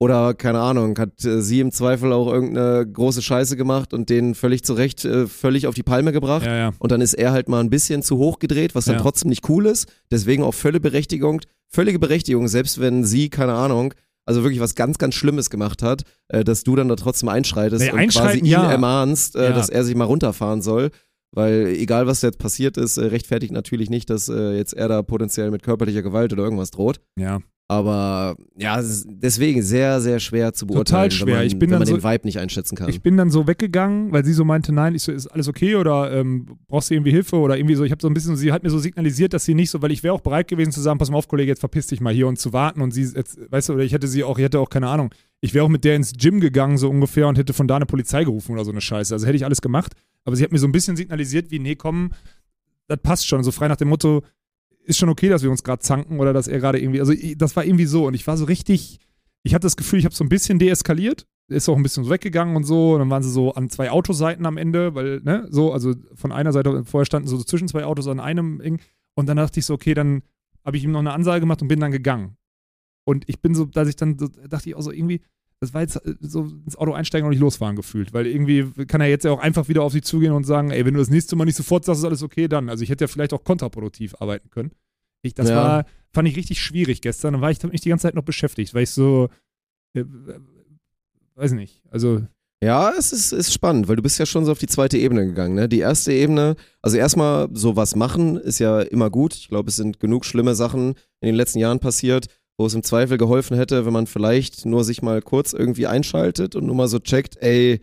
A: Oder keine Ahnung, hat äh, sie im Zweifel auch irgendeine große Scheiße gemacht und den völlig zurecht, äh, völlig auf die Palme gebracht.
B: Ja, ja.
A: Und dann ist er halt mal ein bisschen zu hoch gedreht, was dann ja. trotzdem nicht cool ist. Deswegen auch völlige Berechtigung, völlige Berechtigung, selbst wenn sie, keine Ahnung, also wirklich was ganz, ganz Schlimmes gemacht hat, äh, dass du dann da trotzdem einschreitest
B: nee,
A: und quasi ihn ermahnst, äh, dass er sich mal runterfahren soll. Weil egal, was jetzt passiert ist, äh, rechtfertigt natürlich nicht, dass äh, jetzt er da potenziell mit körperlicher Gewalt oder irgendwas droht.
B: Ja.
A: Aber ja, deswegen sehr, sehr schwer zu beurteilen,
B: Total schwer. Wenn
A: man,
B: ich bin
A: wenn man
B: so,
A: den Vibe nicht einschätzen kann.
B: Ich bin dann so weggegangen, weil sie so meinte, nein, ich so, ist alles okay oder ähm, brauchst du irgendwie Hilfe oder irgendwie so. Ich habe so ein bisschen, sie hat mir so signalisiert, dass sie nicht so, weil ich wäre auch bereit gewesen zu sagen, pass mal auf, Kollege, jetzt verpiss dich mal hier und zu warten und sie, jetzt, weißt du, oder ich hätte sie auch, ich hätte auch keine Ahnung, ich wäre auch mit der ins Gym gegangen so ungefähr und hätte von da eine Polizei gerufen oder so eine Scheiße. Also hätte ich alles gemacht. Aber sie hat mir so ein bisschen signalisiert, wie, nee, komm, das passt schon. So frei nach dem Motto, ist schon okay, dass wir uns gerade zanken oder dass er gerade irgendwie, also das war irgendwie so und ich war so richtig, ich hatte das Gefühl, ich habe so ein bisschen deeskaliert, ist auch ein bisschen so weggegangen und so und dann waren sie so an zwei Autoseiten am Ende, weil, ne, so, also von einer Seite, vorher standen so zwischen zwei Autos an einem und dann dachte ich so, okay, dann habe ich ihm noch eine Ansage gemacht und bin dann gegangen. Und ich bin so, dass ich dann, dachte ich auch so irgendwie, das war jetzt äh, so ins Auto einsteigen und nicht losfahren gefühlt, weil irgendwie kann er jetzt ja auch einfach wieder auf sie zugehen und sagen, ey, wenn du das nächste Mal nicht sofort sagst, ist alles okay, dann. Also ich hätte ja vielleicht auch kontraproduktiv arbeiten können. Ich, das ja. war, fand ich richtig schwierig gestern. Dann war ich mich die ganze Zeit noch beschäftigt, weil ich so, äh, weiß nicht, also.
A: Ja, es ist, ist spannend, weil du bist ja schon so auf die zweite Ebene gegangen. Ne? Die erste Ebene, also erstmal so was machen, ist ja immer gut. Ich glaube, es sind genug schlimme Sachen in den letzten Jahren passiert wo es im Zweifel geholfen hätte, wenn man vielleicht nur sich mal kurz irgendwie einschaltet und nur mal so checkt, ey,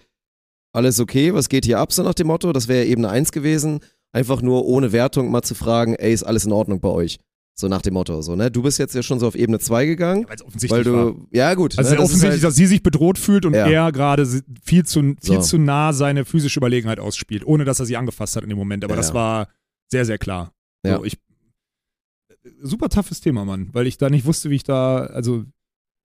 A: alles okay, was geht hier ab, so nach dem Motto, das wäre Ebene 1 gewesen, einfach nur ohne Wertung mal zu fragen, ey, ist alles in Ordnung bei euch? So nach dem Motto, so, ne? Du bist jetzt ja schon so auf Ebene 2 gegangen. Ja, offensichtlich weil du, war. ja gut.
B: Also
A: ne,
B: offensichtlich, halt, dass sie sich bedroht fühlt und ja. er gerade viel zu, viel so. zu nah seine physische Überlegenheit ausspielt, ohne dass er sie angefasst hat in dem Moment. Aber ja, das war sehr, sehr klar. So, ja. Ich super toughes Thema, Mann, weil ich da nicht wusste, wie ich da, also,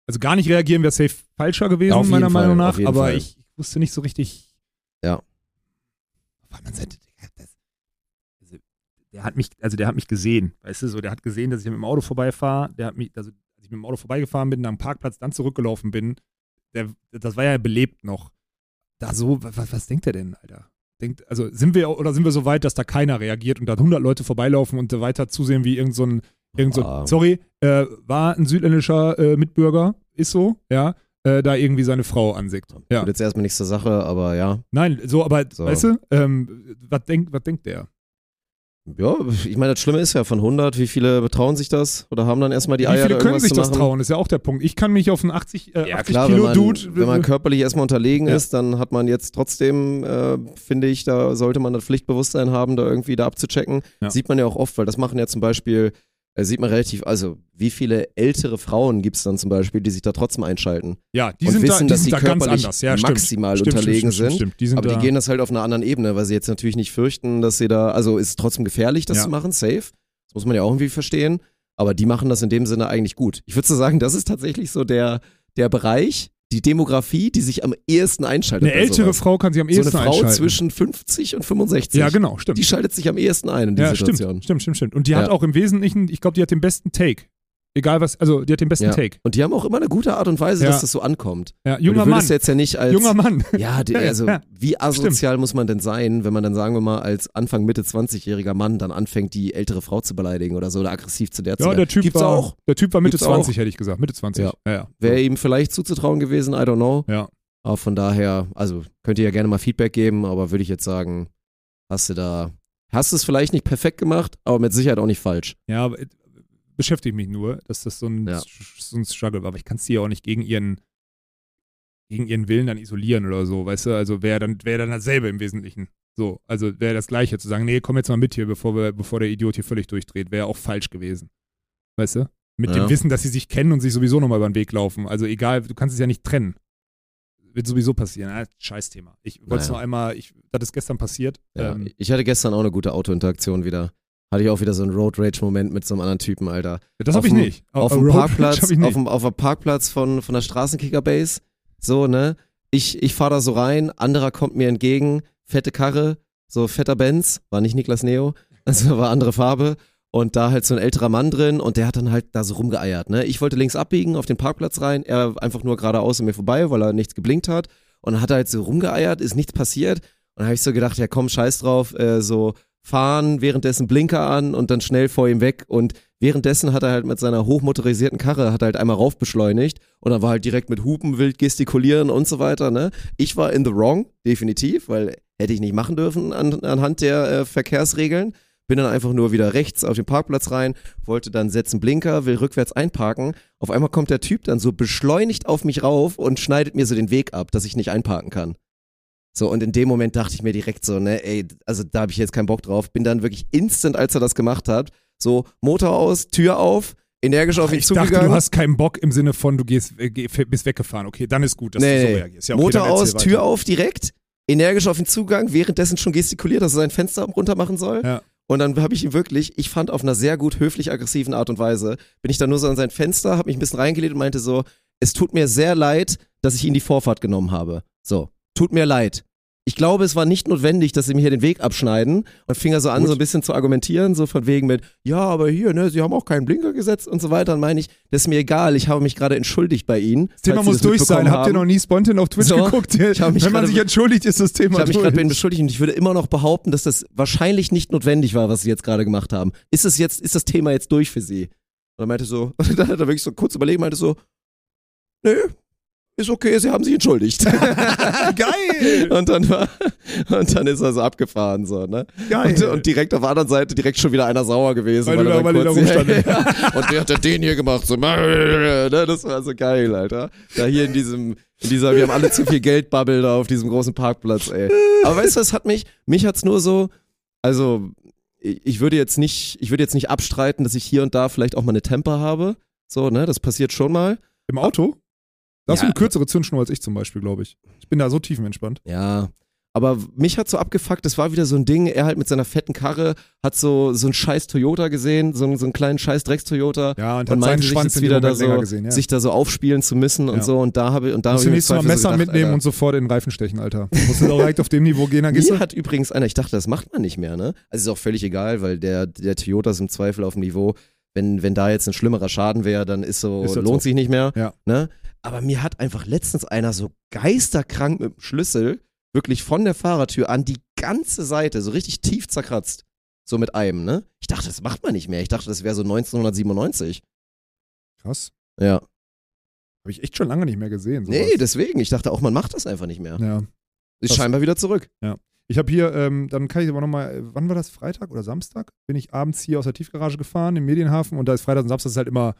B: also gar nicht reagieren wäre safe falscher gewesen, ja, meiner Meinung nach, aber Fall. ich wusste nicht so richtig.
A: Ja.
B: Auf der Seite, das, also, der hat mich, also der hat mich gesehen, weißt du, so, der hat gesehen, dass ich mit dem Auto vorbeifahre, der hat mich, also, als ich mit dem Auto vorbeigefahren bin, am Parkplatz dann zurückgelaufen bin, der, das war ja belebt noch. Da so, was, was denkt er denn, Alter? Denkt, also sind wir oder sind wir so weit, dass da keiner reagiert und da 100 Leute vorbeilaufen und weiter zusehen, wie irgend so ein, irgend so, ah. sorry, äh, war ein südländischer äh, Mitbürger, ist so, ja, äh, da irgendwie seine Frau ansickt. Ja.
A: Tut jetzt erstmal nichts zur Sache, aber ja.
B: Nein, so, aber so. weißt du, ähm, was denkt, was denkt der?
A: Ja, ich meine, das Schlimme ist ja von 100, wie viele betrauen sich das oder haben dann erstmal die Eier,
B: Wie viele können sich das trauen, ist ja auch der Punkt. Ich kann mich auf einen 80, äh, ja, 80
A: klar,
B: Kilo
A: wenn man,
B: Dude.
A: Wenn man körperlich erstmal unterlegen ja. ist, dann hat man jetzt trotzdem, äh, finde ich, da sollte man das Pflichtbewusstsein haben, da irgendwie da abzuchecken. Ja. Sieht man ja auch oft, weil das machen ja zum Beispiel äh, sieht man relativ, also wie viele ältere Frauen gibt es dann zum Beispiel, die sich da trotzdem einschalten.
B: Ja, die
A: und
B: sind
A: wissen,
B: da, die
A: dass
B: sind
A: sie
B: da
A: körperlich
B: ganz ja,
A: maximal
B: stimmt,
A: unterlegen
B: stimmt,
A: sind.
B: Stimmt, die sind
A: aber die gehen das halt auf einer anderen Ebene, weil sie jetzt natürlich nicht fürchten, dass sie da, also ist trotzdem gefährlich, das ja. zu machen, safe. Das muss man ja auch irgendwie verstehen. Aber die machen das in dem Sinne eigentlich gut. Ich würde so sagen, das ist tatsächlich so der, der Bereich, die Demografie, die sich am ehesten einschaltet.
B: Eine ältere
A: sowas.
B: Frau kann sich am
A: So eine
B: ehesten
A: Frau
B: einschalten.
A: zwischen 50 und 65.
B: Ja, genau, stimmt.
A: Die schaltet sich am ehesten ein in die
B: ja,
A: Situation.
B: stimmt, stimmt, stimmt, stimmt. Und die hat
A: Ja.
B: auch im Wesentlichen, ich glaube, die hat den besten Take. Egal was, also die hat den besten
A: Ja.
B: Take.
A: Und die haben auch immer eine gute Art und Weise,
B: Ja.
A: dass das so ankommt.
B: Ja, junger
A: du
B: Mann.
A: würdest jetzt ja nicht als
B: Junger Mann.
A: Ja, die,
B: Ja, ja,
A: also
B: ja.
A: wie asozial muss man denn sein, wenn man dann, sagen wir mal, als Anfang, Mitte 20-jähriger Mann dann anfängt, die ältere Frau zu beleidigen oder so oder aggressiv zu der zu
B: Ja,
A: werden.
B: der Typ
A: Gibt's
B: war
A: auch.
B: Der Typ war Mitte
A: Gibt's
B: 20,
A: auch.
B: hätte ich gesagt. Mitte 20.
A: Ja.
B: Ja, ja.
A: Wäre ihm vielleicht zuzutrauen gewesen, I don't know.
B: Ja.
A: Aber von daher, also könnt ihr ja gerne mal Feedback geben, aber würde ich jetzt sagen, hast du da, hast du es vielleicht nicht perfekt gemacht, aber mit Sicherheit auch nicht falsch.
B: Ja, aber, beschäftigt mich nur, dass das so ein,
A: Ja.
B: so ein Struggle war. Aber ich kann es dir ja auch nicht gegen ihren, gegen ihren Willen dann isolieren oder so, weißt du? Also wäre dann, wäre dann dasselbe im Wesentlichen. So, also wäre das Gleiche zu sagen, nee, komm jetzt mal mit hier, bevor, wir, bevor der Idiot hier völlig durchdreht, wäre auch falsch gewesen. Weißt du? Mit
A: Ja.
B: dem Wissen, dass sie sich kennen und sich sowieso nochmal über den Weg laufen. Also egal, du kannst es ja nicht trennen. Wird sowieso passieren. Ja, Scheißthema. Ich wollte es
A: Naja.
B: noch einmal, ich, das ist gestern passiert.
A: Ja,
B: Ähm,
A: ich hatte gestern auch eine gute Autointeraktion wieder. Hatte ich auch wieder so einen Road Rage-Moment mit so einem anderen Typen, Alter.
B: das
A: auf
B: habe ich nicht.
A: auf
B: Road
A: dem Parkplatz,
B: hab ich nicht.
A: auf dem, auf dem Parkplatz von, von der Straßenkicker-Base. So, ne? Ich, ich fahre da so rein, anderer kommt mir entgegen, fette Karre, so fetter Benz, war nicht Niklas Neo, also war andere Farbe. Und da halt so ein älterer Mann drin und der hat dann halt da so rumgeeiert, ne? Ich wollte links abbiegen, auf den Parkplatz rein, er einfach nur geradeaus an mir vorbei, weil er nichts geblinkt hat. Und dann hat er halt so rumgeeiert, ist nichts passiert. Und dann habe ich so gedacht, ja komm, scheiß drauf, äh, so fahren, währenddessen Blinker an und dann schnell vor ihm weg. Und währenddessen hat er halt mit seiner hochmotorisierten Karre, hat er halt einmal rauf beschleunigt und dann war halt direkt mit Hupen, wild gestikulieren und so weiter, ne? Ich war in the wrong, definitiv, weil hätte ich nicht machen dürfen an, anhand der äh, Verkehrsregeln. Bin dann einfach nur wieder rechts auf den Parkplatz rein, wollte dann setzen Blinker, will rückwärts einparken. Auf einmal kommt der Typ dann so beschleunigt auf mich rauf und schneidet mir so den Weg ab, dass ich nicht einparken kann. So, und in dem Moment dachte ich mir direkt so, ne, ey, also da habe ich jetzt keinen Bock drauf. Bin dann wirklich instant, als er das gemacht hat, so Motor aus, Tür auf, energisch auf ihn
B: ich dachte,
A: zugegangen.
B: du hast keinen Bock im Sinne von, du gehst, äh, geh- bist weggefahren. Okay, dann ist gut, dass
A: Nee,
B: du so reagierst. Ja, okay,
A: Motor aus,
B: weiter.
A: Tür auf direkt, energisch auf ihn zugegangen, währenddessen schon gestikuliert, dass er sein Fenster runter machen soll.
B: Ja.
A: Und dann habe ich ihn wirklich, ich fand auf einer sehr gut höflich-aggressiven Art und Weise, bin ich dann nur so an sein Fenster, habe mich ein bisschen reingelegt und meinte so, es tut mir sehr leid, dass ich ihn die Vorfahrt genommen habe. So, tut mir leid. Ich glaube, es war nicht notwendig, dass sie mir hier den Weg abschneiden und fing er so an,
B: Gut.
A: so ein bisschen zu argumentieren, so von wegen mit, ja, aber hier, ne, sie haben auch keinen Blinker gesetzt und so weiter. Dann meine ich, das ist mir egal, ich habe mich gerade entschuldigt bei ihnen.
B: Das Thema muss
A: das
B: durch sein. Habt ihr noch nie spontan auf Twitch
A: So,
B: geguckt? Wenn man sich entschuldigt, ist das Thema
A: Ich habe mich
B: durch.
A: gerade bei Ihnen beschuldigt und ich würde immer noch behaupten, dass das wahrscheinlich nicht notwendig war, was Sie jetzt gerade gemacht haben. Ist es jetzt, ist das Thema jetzt durch für Sie? Und er meinte so, dann hat er wirklich so kurz überlegt, meinte so, nö, ist okay, Sie haben sich entschuldigt.
B: Geil!
A: und dann war, und dann ist er so abgefahren, so, ne?
B: Geil.
A: Und, und direkt auf der anderen Seite direkt schon wieder einer sauer gewesen.
B: Weil du
A: er
B: da- weil da
A: kurz-
B: rumstandet.
A: ja, und der hat ja den hier gemacht, so, ne? das war so geil, Alter. Da hier in diesem, in dieser, wir haben alle zu viel Geldbubble da auf diesem großen Parkplatz, ey. Aber weißt du, es hat mich, mich hat's nur so, also, ich ich würde jetzt nicht, ich würde jetzt nicht abstreiten, dass ich hier und da vielleicht auch mal eine Temper habe. So, ne, das passiert schon mal.
B: Im Auto? Da hast du
A: Ja.
B: eine kürzere Zündschnur als ich zum Beispiel, glaube ich. Ich bin da so tiefenentspannt.
A: Ja. Aber mich hat so abgefuckt, das war wieder so ein Ding, er halt mit seiner fetten Karre hat so, so einen scheiß Toyota gesehen, so, einen- so einen kleinen scheiß Drecks-Toyota.
B: Ja, und
A: und meinte sich
B: Schwanz
A: jetzt wieder da so,
B: gesehen. Ja.
A: sich da so aufspielen zu müssen und
B: Ja.
A: so und da habe ich, und da
B: Musst
A: habe
B: du
A: ich
B: Mal Messer
A: so gedacht,
B: mitnehmen
A: Alter,
B: und sofort in den Reifen stechen, Alter. Musst du direkt auf dem Niveau gehen, dann gehst du.
A: Mir hat übrigens einer, ich dachte, das macht man nicht mehr, ne? Also ist auch völlig egal, weil der, der Toyota ist im Zweifel auf dem Niveau, wenn, wenn da jetzt ein schlimmerer Schaden wäre, dann ist so,
B: Ist
A: lohnt
B: so.
A: sich nicht mehr.
B: Ja.
A: Ne? Aber mir hat einfach letztens einer so geisterkrank mit dem Schlüssel wirklich von der Fahrertür an die ganze Seite so richtig tief zerkratzt. So mit einem, ne? Ich dachte, das macht man nicht mehr. Ich dachte, das wäre so 1997.
B: Krass.
A: Ja.
B: Habe ich echt schon lange nicht mehr gesehen. Sowas.
A: Nee, deswegen. Ich dachte auch, man macht das einfach nicht mehr.
B: Ja.
A: Ist scheinbar wieder zurück.
B: Ich habe hier, ähm, dann kann ich aber nochmal, wann war das? Freitag oder Samstag? Bin ich abends hier aus der Tiefgarage gefahren im Medienhafen und da ist Freitag und Samstag ist halt immer,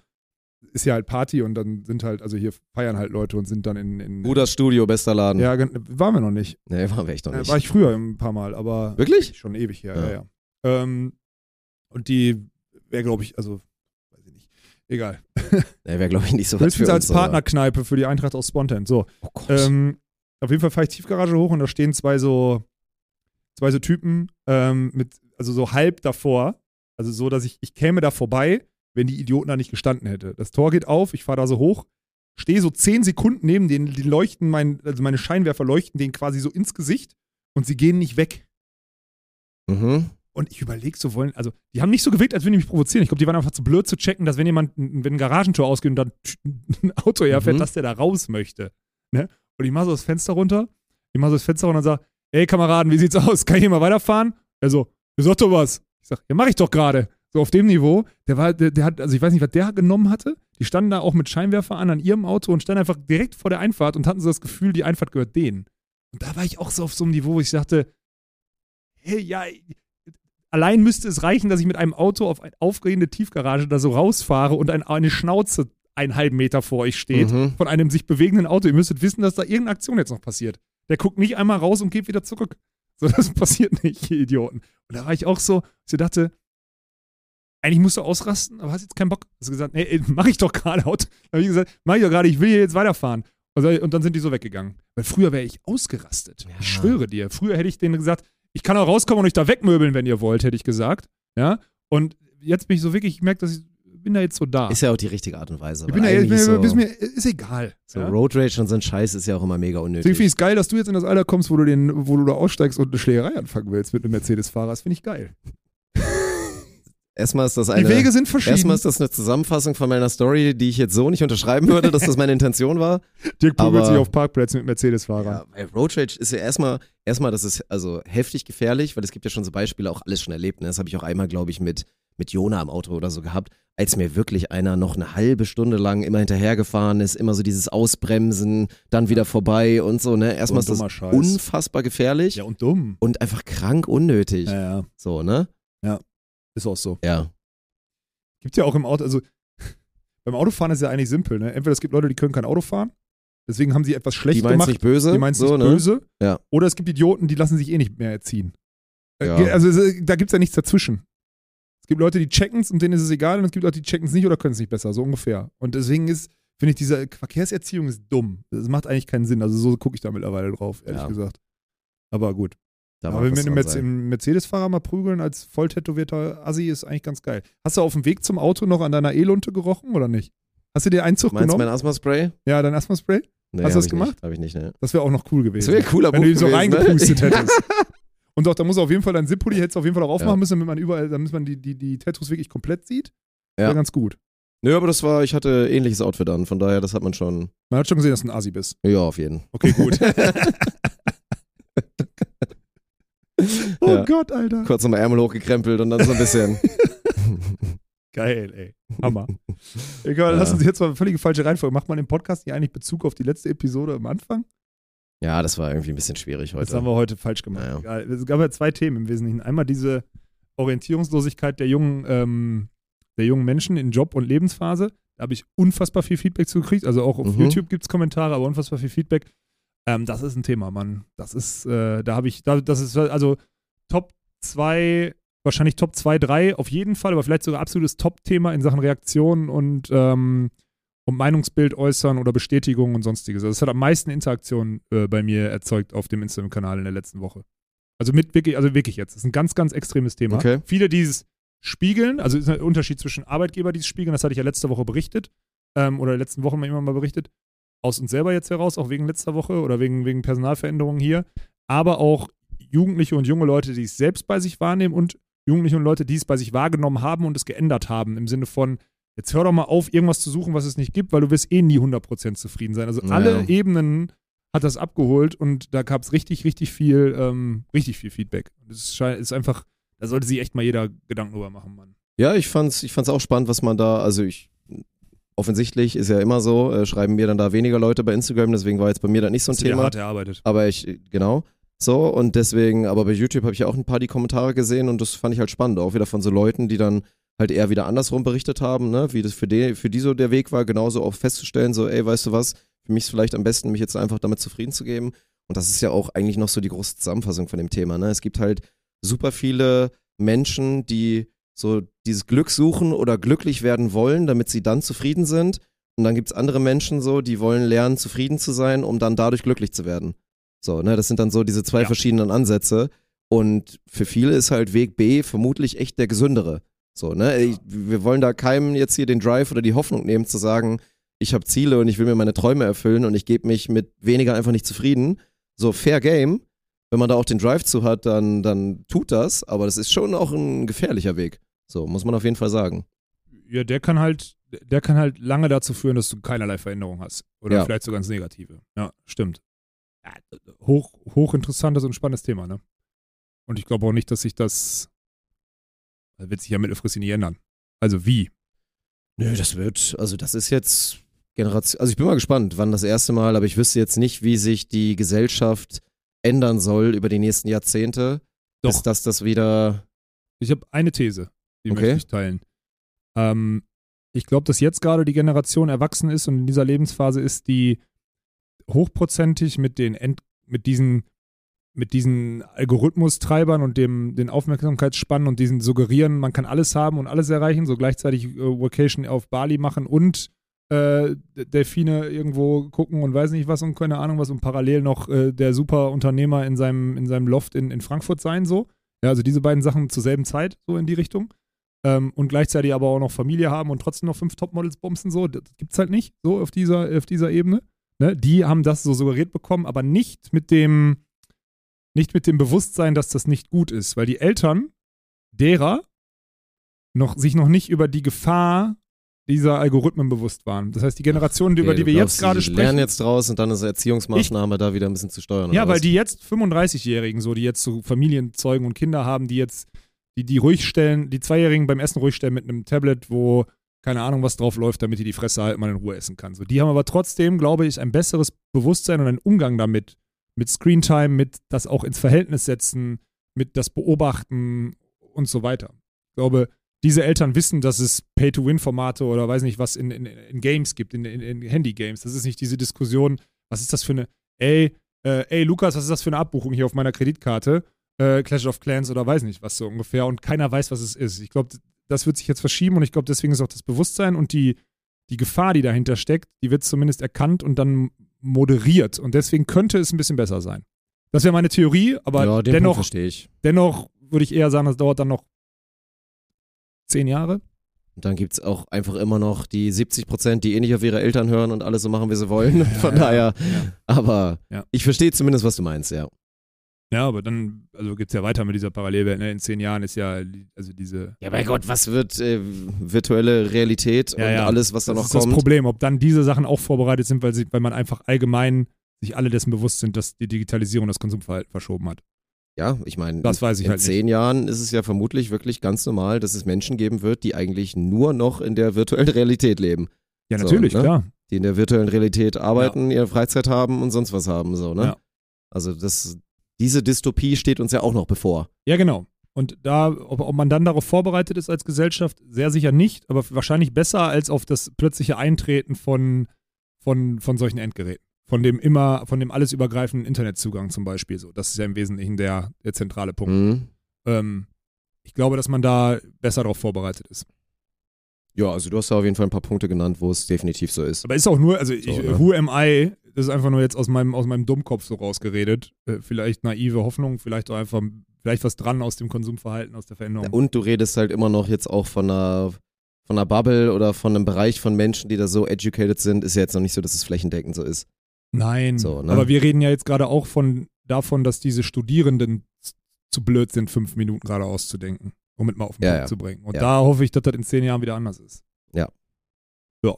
B: ist ja halt Party und dann sind halt, also hier feiern halt Leute und sind dann in. in
A: Bruders Studio, bester Laden.
B: Ja, waren wir noch nicht.
A: Nee, waren wir echt noch
B: Äh,
A: nicht.
B: War ich früher ein paar Mal, aber
A: Wirklich?
B: schon ewig her,
A: Ja.
B: ja, ja. Ähm, und die wäre, glaube ich, also, weiß ich nicht. Egal.
A: Nee, wäre, glaube ich, nicht so was
B: Höchstens als Partnerkneipe für die Eintracht aus Spontan. So.
A: Oh Gott.
B: Ähm, auf jeden Fall fahre ich Tiefgarage hoch und da stehen zwei so, zwei so Typen ähm, mit, also so halb davor. Also so, dass ich, ich käme da vorbei, wenn die Idioten da nicht gestanden hätte. Das Tor geht auf, ich fahre da so hoch. stehe so zehn Sekunden neben denen, die leuchten, mein, also meine Scheinwerfer leuchten denen quasi so ins Gesicht und sie gehen nicht weg.
A: Mhm.
B: Und ich überlege so, wollen, also die haben nicht so gewirkt, als würden die mich provozieren. Ich glaube, die waren einfach zu blöd zu checken, dass wenn jemand, wenn ein Garagentor ausgeht und dann ein Auto herfährt,
A: Mhm.
B: dass der da raus möchte. Ne? Und ich mache so das Fenster runter, ich mache so das Fenster runter und sage, ey Kameraden, wie sieht's aus? Kann ich hier mal weiterfahren? Er so, ihr sagt doch was. Ich sag, ja, mach ich doch gerade. So auf dem Niveau. Der war, der, der hat, also ich weiß nicht, was der genommen hatte. Die standen da auch mit Scheinwerfer an an ihrem Auto und standen einfach direkt vor der Einfahrt und hatten so das Gefühl, die Einfahrt gehört denen. Und da war ich auch so auf so einem Niveau, wo ich dachte, hey, ja, allein müsste es reichen, dass ich mit einem Auto auf eine aufgehende Tiefgarage da so rausfahre und ein, eine Schnauze einen halben Meter vor euch steht
A: Mhm.
B: von einem sich bewegenden Auto. Ihr müsstet wissen, dass da irgendeine Aktion jetzt noch passiert. Der guckt nicht einmal raus und geht wieder zurück. So, das passiert nicht, ihr Idioten. Und da war ich auch so, dass ich dachte, eigentlich musst du ausrasten, aber hast jetzt keinen Bock. Hast du gesagt, nee, mach ich doch gerade. Da habe ich gesagt, mach ich doch gerade, ich will hier jetzt weiterfahren. Und dann- sind die so weggegangen. Weil früher wäre ich ausgerastet. Ich
A: Ja.
B: schwöre dir. Früher hätte ich denen gesagt, ich kann auch rauskommen und euch da wegmöbeln, wenn ihr wollt, hätte ich gesagt. Ja. Und jetzt bin ich so wirklich, ich merke, dass ich bin da jetzt so da.
A: Ist ja auch die richtige Art und Weise.
B: ich bin da jetzt, mir,
A: so,
B: ist, mir, ist egal.
A: so
B: ja?
A: Road Rage und so ein Scheiß ist ja auch immer mega
B: Deswegen
A: unnötig.
B: finde ich es geil, dass du jetzt in das Alter kommst, wo du, den, wo du da aussteigst und eine Schlägerei anfangen willst mit einem Mercedes-Fahrer. Das finde ich geil.
A: Erstmal ist das
B: Die
A: eine.
B: Wege sind verschieden.
A: Erstmal ist das eine Zusammenfassung von meiner Story, die ich jetzt so nicht unterschreiben würde, dass das meine Intention war.
B: Dirk prügelt sich auf Parkplätzen mit Mercedes-Fahrern.
A: Ja, weil Road Rage ist ja erstmal, erstmal, das ist also heftig gefährlich, weil es gibt ja schon so Beispiele, auch alles schon erlebt. Ne? Das habe ich auch einmal, glaube ich, mit, mit Jona im Auto oder so gehabt, als mir wirklich einer noch eine halbe Stunde lang immer hinterhergefahren ist, immer so dieses Ausbremsen, dann wieder vorbei und so. Ne? Erstmal ist das
B: Scheiß.
A: unfassbar gefährlich
B: Ja, und dumm.
A: und einfach krank unnötig.
B: Ja, ja.
A: So, ne?
B: Ist auch so.
A: Ja.
B: Gibt ja auch im Auto, also beim Autofahren ist ja eigentlich simpel, ne? Entweder es gibt Leute, die können kein Auto fahren, deswegen haben sie etwas schlecht
A: Die
B: gemacht,
A: nicht böse.
B: die meinen es
A: so,
B: nicht
A: ne?
B: böse.
A: Ja.
B: Oder es gibt Idioten, die lassen sich eh nicht mehr erziehen. Äh,
A: Ja.
B: Also es- da gibt es ja nichts dazwischen. Es gibt Leute, die checken es und denen ist es egal und es gibt Leute, die checken es nicht oder können es nicht besser, so ungefähr. Und deswegen ist, finde ich, diese Verkehrserziehung ist dumm. Das macht eigentlich keinen Sinn. Also so gucke ich da mittlerweile drauf, ehrlich
A: Ja.
B: gesagt. Aber gut.
A: Da
B: Aber wenn wir einen Mercedes-Fahrer mal prügeln als voll tätowierter Assi ist eigentlich ganz geil. Hast du auf dem Weg zum Auto noch an deiner E-Lunte gerochen oder nicht? Hast du dir einen Zug
A: Meinst du mein
B: genommen?
A: Asthma-Spray?
B: Ja, dein Asthma-Spray?
A: Nee,
B: Hast du das gemacht?
A: Habe ich nicht, ne?
B: Das wäre auch noch cool
A: Das
B: gewesen.
A: wäre ein cooler
B: wenn du ihn so
A: gewesen,
B: reingepustet
A: ne?
B: hättest. Und doch, da muss auf jeden Fall dein Zip-Pulli hättest du auf jeden Fall auch aufmachen
A: Ja.
B: müssen, damit man überall, damit man die, die, die Tattoos wirklich komplett sieht.
A: Ja.
B: Wäre ganz gut.
A: Nö, aber das war, ich hatte ähnliches Outfit an, von daher, das hat man schon,
B: Man hat schon gesehen, dass du ein Assi bist.
A: ja, auf jeden.
B: Okay, gut. oh
A: Ja.
B: Gott, Alter.
A: Kurz nochmal Ärmel hochgekrempelt und dann so ein bisschen.
B: Geil, ey. Hammer. Egal, lass
A: Ja.
B: uns jetzt mal eine völlige falsche Reihenfolge. Macht man im Podcast nicht eigentlich Bezug auf die letzte Episode am Anfang?
A: Ja, das war irgendwie ein bisschen schwierig
B: Das
A: heute.
B: haben wir heute falsch gemacht.
A: Naja.
B: Egal. Es gab ja zwei Themen im Wesentlichen. Einmal diese Orientierungslosigkeit der jungen, ähm, der jungen Menschen in Job- und Lebensphase. Da habe ich unfassbar viel Feedback zu gekriegt. Also auch auf
A: Mhm.
B: YouTube gibt es Kommentare, aber unfassbar viel Feedback. Ähm, das ist ein Thema, Mann. Das ist, äh, da habe ich, da, das ist also Top 2, wahrscheinlich Top 2, 3 auf jeden Fall, aber vielleicht sogar absolutes Top-Thema in Sachen Reaktionen und, ähm, und Meinungsbild äußern oder Bestätigung und sonstiges. Also es hat am meisten Interaktion äh, bei mir erzeugt auf dem Instagram-Kanal in der letzten Woche. Also mit wirklich, also wirklich jetzt. Das ist ein ganz, ganz extremes Thema.
A: Okay.
B: Viele, die es spiegeln, also ist ein Unterschied zwischen Arbeitgeber, die es spiegeln, das hatte ich ja letzte Woche berichtet, ähm, oder letzten Wochen mal immer mal berichtet, aus uns selber jetzt heraus, auch wegen letzter Woche oder wegen, wegen Personalveränderungen hier, aber auch Jugendliche und junge Leute, die es selbst bei sich wahrnehmen und Jugendliche und Leute, die es bei sich wahrgenommen haben und es geändert haben, im Sinne von, jetzt hör doch mal auf, irgendwas zu suchen, was es nicht gibt, weil du wirst eh nie 100% zufrieden sein. Also
A: Ja.
B: alle Ebenen hat das abgeholt und da gab es richtig, richtig viel, ähm, richtig viel Feedback. Es scheint- ist einfach, da sollte sich echt mal jeder Gedanken drüber machen, Mann.
A: Ja, ich fand's, ich fand's auch spannend, was man da, also ich, offensichtlich ist ja immer so, äh, schreiben mir dann da weniger Leute bei Instagram, deswegen war jetzt bei mir da nicht so ein Thema.
B: hart erarbeitet.
A: Aber ich, genau. So, und deswegen, aber bei YouTube habe ich ja auch ein paar die Kommentare gesehen und das fand ich halt spannend. Auch wieder von so Leuten, die dann halt eher wieder andersrum berichtet haben, ne, wie das für die, für die so der Weg war, genauso auch festzustellen, so, ey, weißt du was, für mich ist vielleicht am besten, mich jetzt einfach damit zufrieden zu geben. Und das ist ja auch eigentlich noch so die große Zusammenfassung von dem Thema, ne. Es gibt halt super viele Menschen, die so dieses Glück suchen oder glücklich werden wollen, damit sie dann zufrieden sind. Und dann gibt's andere Menschen so, die wollen lernen, zufrieden zu sein, um dann dadurch glücklich zu werden. So, ne, das sind dann so diese zwei
B: Ja.
A: verschiedenen Ansätze. Und für viele ist halt Weg B vermutlich echt der gesündere. So, ne, ich, wir wollen da keinem jetzt hier den Drive oder die Hoffnung nehmen zu sagen, ich habe Ziele und ich will mir meine Träume erfüllen und ich gebe mich mit weniger einfach nicht zufrieden. So, fair game. Wenn man da auch den Drive zu hat, dann, dann tut das, aber das ist schon auch ein gefährlicher Weg. So, muss man auf jeden Fall sagen.
B: Ja, der kann halt, der kann halt lange dazu führen, dass du keinerlei Veränderung hast. Oder
A: Ja.
B: vielleicht sogar ins Negative. Ja, stimmt. Ja, hoch, hochinteressantes und spannendes Thema, ne? Und ich glaube auch nicht, dass sich das, das wird sich ja mittelfristig nicht ändern. Also wie?
A: Nö, das wird, also das ist jetzt Generation, also ich bin mal gespannt, wann das erste Mal, aber ich wüsste jetzt nicht, wie sich die Gesellschaft ändern soll über die nächsten Jahrzehnte,
B: Doch.
A: bis dass das wieder,
B: Ich habe eine These, die
A: Okay.
B: möchte ich teilen. Ähm, ich glaube, dass jetzt gerade die Generation erwachsen ist und in dieser Lebensphase ist, die hochprozentig mit den End, mit diesen mit diesen Algorithmustreibern und dem den Aufmerksamkeitsspannen und diesen suggerieren, man kann alles haben und alles erreichen, so gleichzeitig äh, Vacation auf Bali machen und äh, Delfine irgendwo gucken und weiß nicht was und keine Ahnung was und parallel noch äh, der super Unternehmer in seinem, in seinem Loft in, in Frankfurt sein, so. Ja, also diese beiden Sachen zur selben Zeit, so in die Richtung. Ähm, und gleichzeitig aber auch noch Familie haben und trotzdem noch fünf Topmodels bumsen, so. Das gibt's halt nicht, so auf dieser, auf dieser Ebene. Ne? Die haben das so suggeriert bekommen, aber nicht mit dem, nicht mit dem Bewusstsein, dass das nicht gut ist, weil die Eltern derer noch, sich noch nicht über die Gefahr dieser Algorithmen bewusst waren. Das heißt, die Generation, über
A: Okay,
B: die
A: du
B: wir
A: glaubst,
B: jetzt gerade
A: die lernen
B: sprechen.
A: jetzt draus und dann ist Erziehungsmaßnahme da wieder ein bisschen zu steuern.
B: Ja, weil
A: was?
B: die jetzt 35-Jährigen, so, die jetzt so Familien zeugen und Kinder haben, die jetzt, die, die ruhig stellen, die Zweijährigen beim Essen ruhig stellen mit einem Tablet, wo keine Ahnung, was drauf läuft, damit die die Fresse halten, man in Ruhe essen kann. So, die haben aber trotzdem, glaube ich, ein besseres Bewusstsein und einen Umgang damit, mit Screentime, mit das auch ins Verhältnis setzen, mit das Beobachten und so weiter. Ich glaube, diese Eltern wissen, dass es Pay-to-Win-Formate oder weiß nicht was in, in, in Games gibt, in, in, Handy-Games. Das ist nicht diese Diskussion, was ist das für eine, ey, äh, ey Lukas, was ist das für eine Abbuchung hier auf meiner Kreditkarte? Äh, Clash of Clans oder weiß nicht was so ungefähr und keiner weiß, was es ist. Ich glaube, das wird sich jetzt verschieben und ich glaube, deswegen ist auch das Bewusstsein und die, die Gefahr, die dahinter steckt, die wird zumindest erkannt und dann moderiert und deswegen könnte es ein bisschen besser sein. Das wäre meine Theorie, aber
A: ja,
B: dennoch, dennoch würde ich eher sagen, das dauert dann noch zehn Jahre.
A: Und dann gibt es auch einfach immer noch die 70 Prozent, die eh nicht auf ihre Eltern hören und alles so machen, wie sie wollen. Von
B: ja,
A: daher,
B: ja.
A: aber ich verstehe zumindest, was du meinst, ja.
B: Ja, aber dann, also geht es ja weiter mit dieser Parallelwelt. Ne? In zehn Jahren ist ja, also diese.
A: Ja, mein Gott, was wird äh, virtuelle Realität
B: Ja,
A: und
B: ja.
A: alles, was da
B: Das
A: noch
B: ist
A: kommt?
B: das Problem, ob dann diese Sachen auch vorbereitet sind, weil, sie, weil man einfach allgemein sich alle dessen bewusst sind, dass die Digitalisierung das Konsumverhalten verschoben hat.
A: Ja, ich meine,
B: Das weiß ich
A: in
B: halt nicht.
A: zehn Jahren ist es ja vermutlich wirklich ganz normal, dass es Menschen geben wird, die eigentlich nur noch in der virtuellen Realität leben.
B: Ja,
A: So,
B: natürlich,
A: ne?
B: klar.
A: Die in der virtuellen Realität arbeiten, ihre Freizeit haben und sonst was haben, so, ne?
B: Ja.
A: Also das, diese Dystopie steht uns ja auch noch bevor.
B: Ja, genau. Und da, ob, ob man dann darauf vorbereitet ist als Gesellschaft, sehr sicher nicht, aber wahrscheinlich besser als auf das plötzliche Eintreten von, von, von solchen Endgeräten. Von dem immer, von dem alles übergreifenden Internetzugang zum Beispiel so. Das ist ja im Wesentlichen der, der zentrale Punkt.
A: Mhm.
B: Ähm, ich glaube, dass man da besser darauf vorbereitet ist.
A: Ja, also du hast da auf jeden Fall ein paar Punkte genannt, wo es definitiv so ist.
B: Aber ist auch nur, also ich,
A: So, ne?
B: who am I? Das ist einfach nur jetzt aus meinem, aus meinem Dummkopf so rausgeredet. Äh, vielleicht naive Hoffnung, vielleicht auch einfach, vielleicht was dran aus dem Konsumverhalten, aus der Veränderung.
A: Und du redest halt immer noch jetzt auch von einer, von einer Bubble oder von einem Bereich von Menschen, die da so educated sind, ist ja jetzt noch nicht so, dass es flächendeckend so ist.
B: Nein,
A: So, ne?
B: aber wir reden ja jetzt gerade auch von davon, dass diese Studierenden zu blöd sind, fünf Minuten gerade auszudenken, um es mal auf den
A: Ja,
B: Punkt
A: ja.
B: zu bringen. Und
A: Ja.
B: da hoffe ich, dass das in zehn Jahren wieder anders ist.
A: Ja.
B: Ja.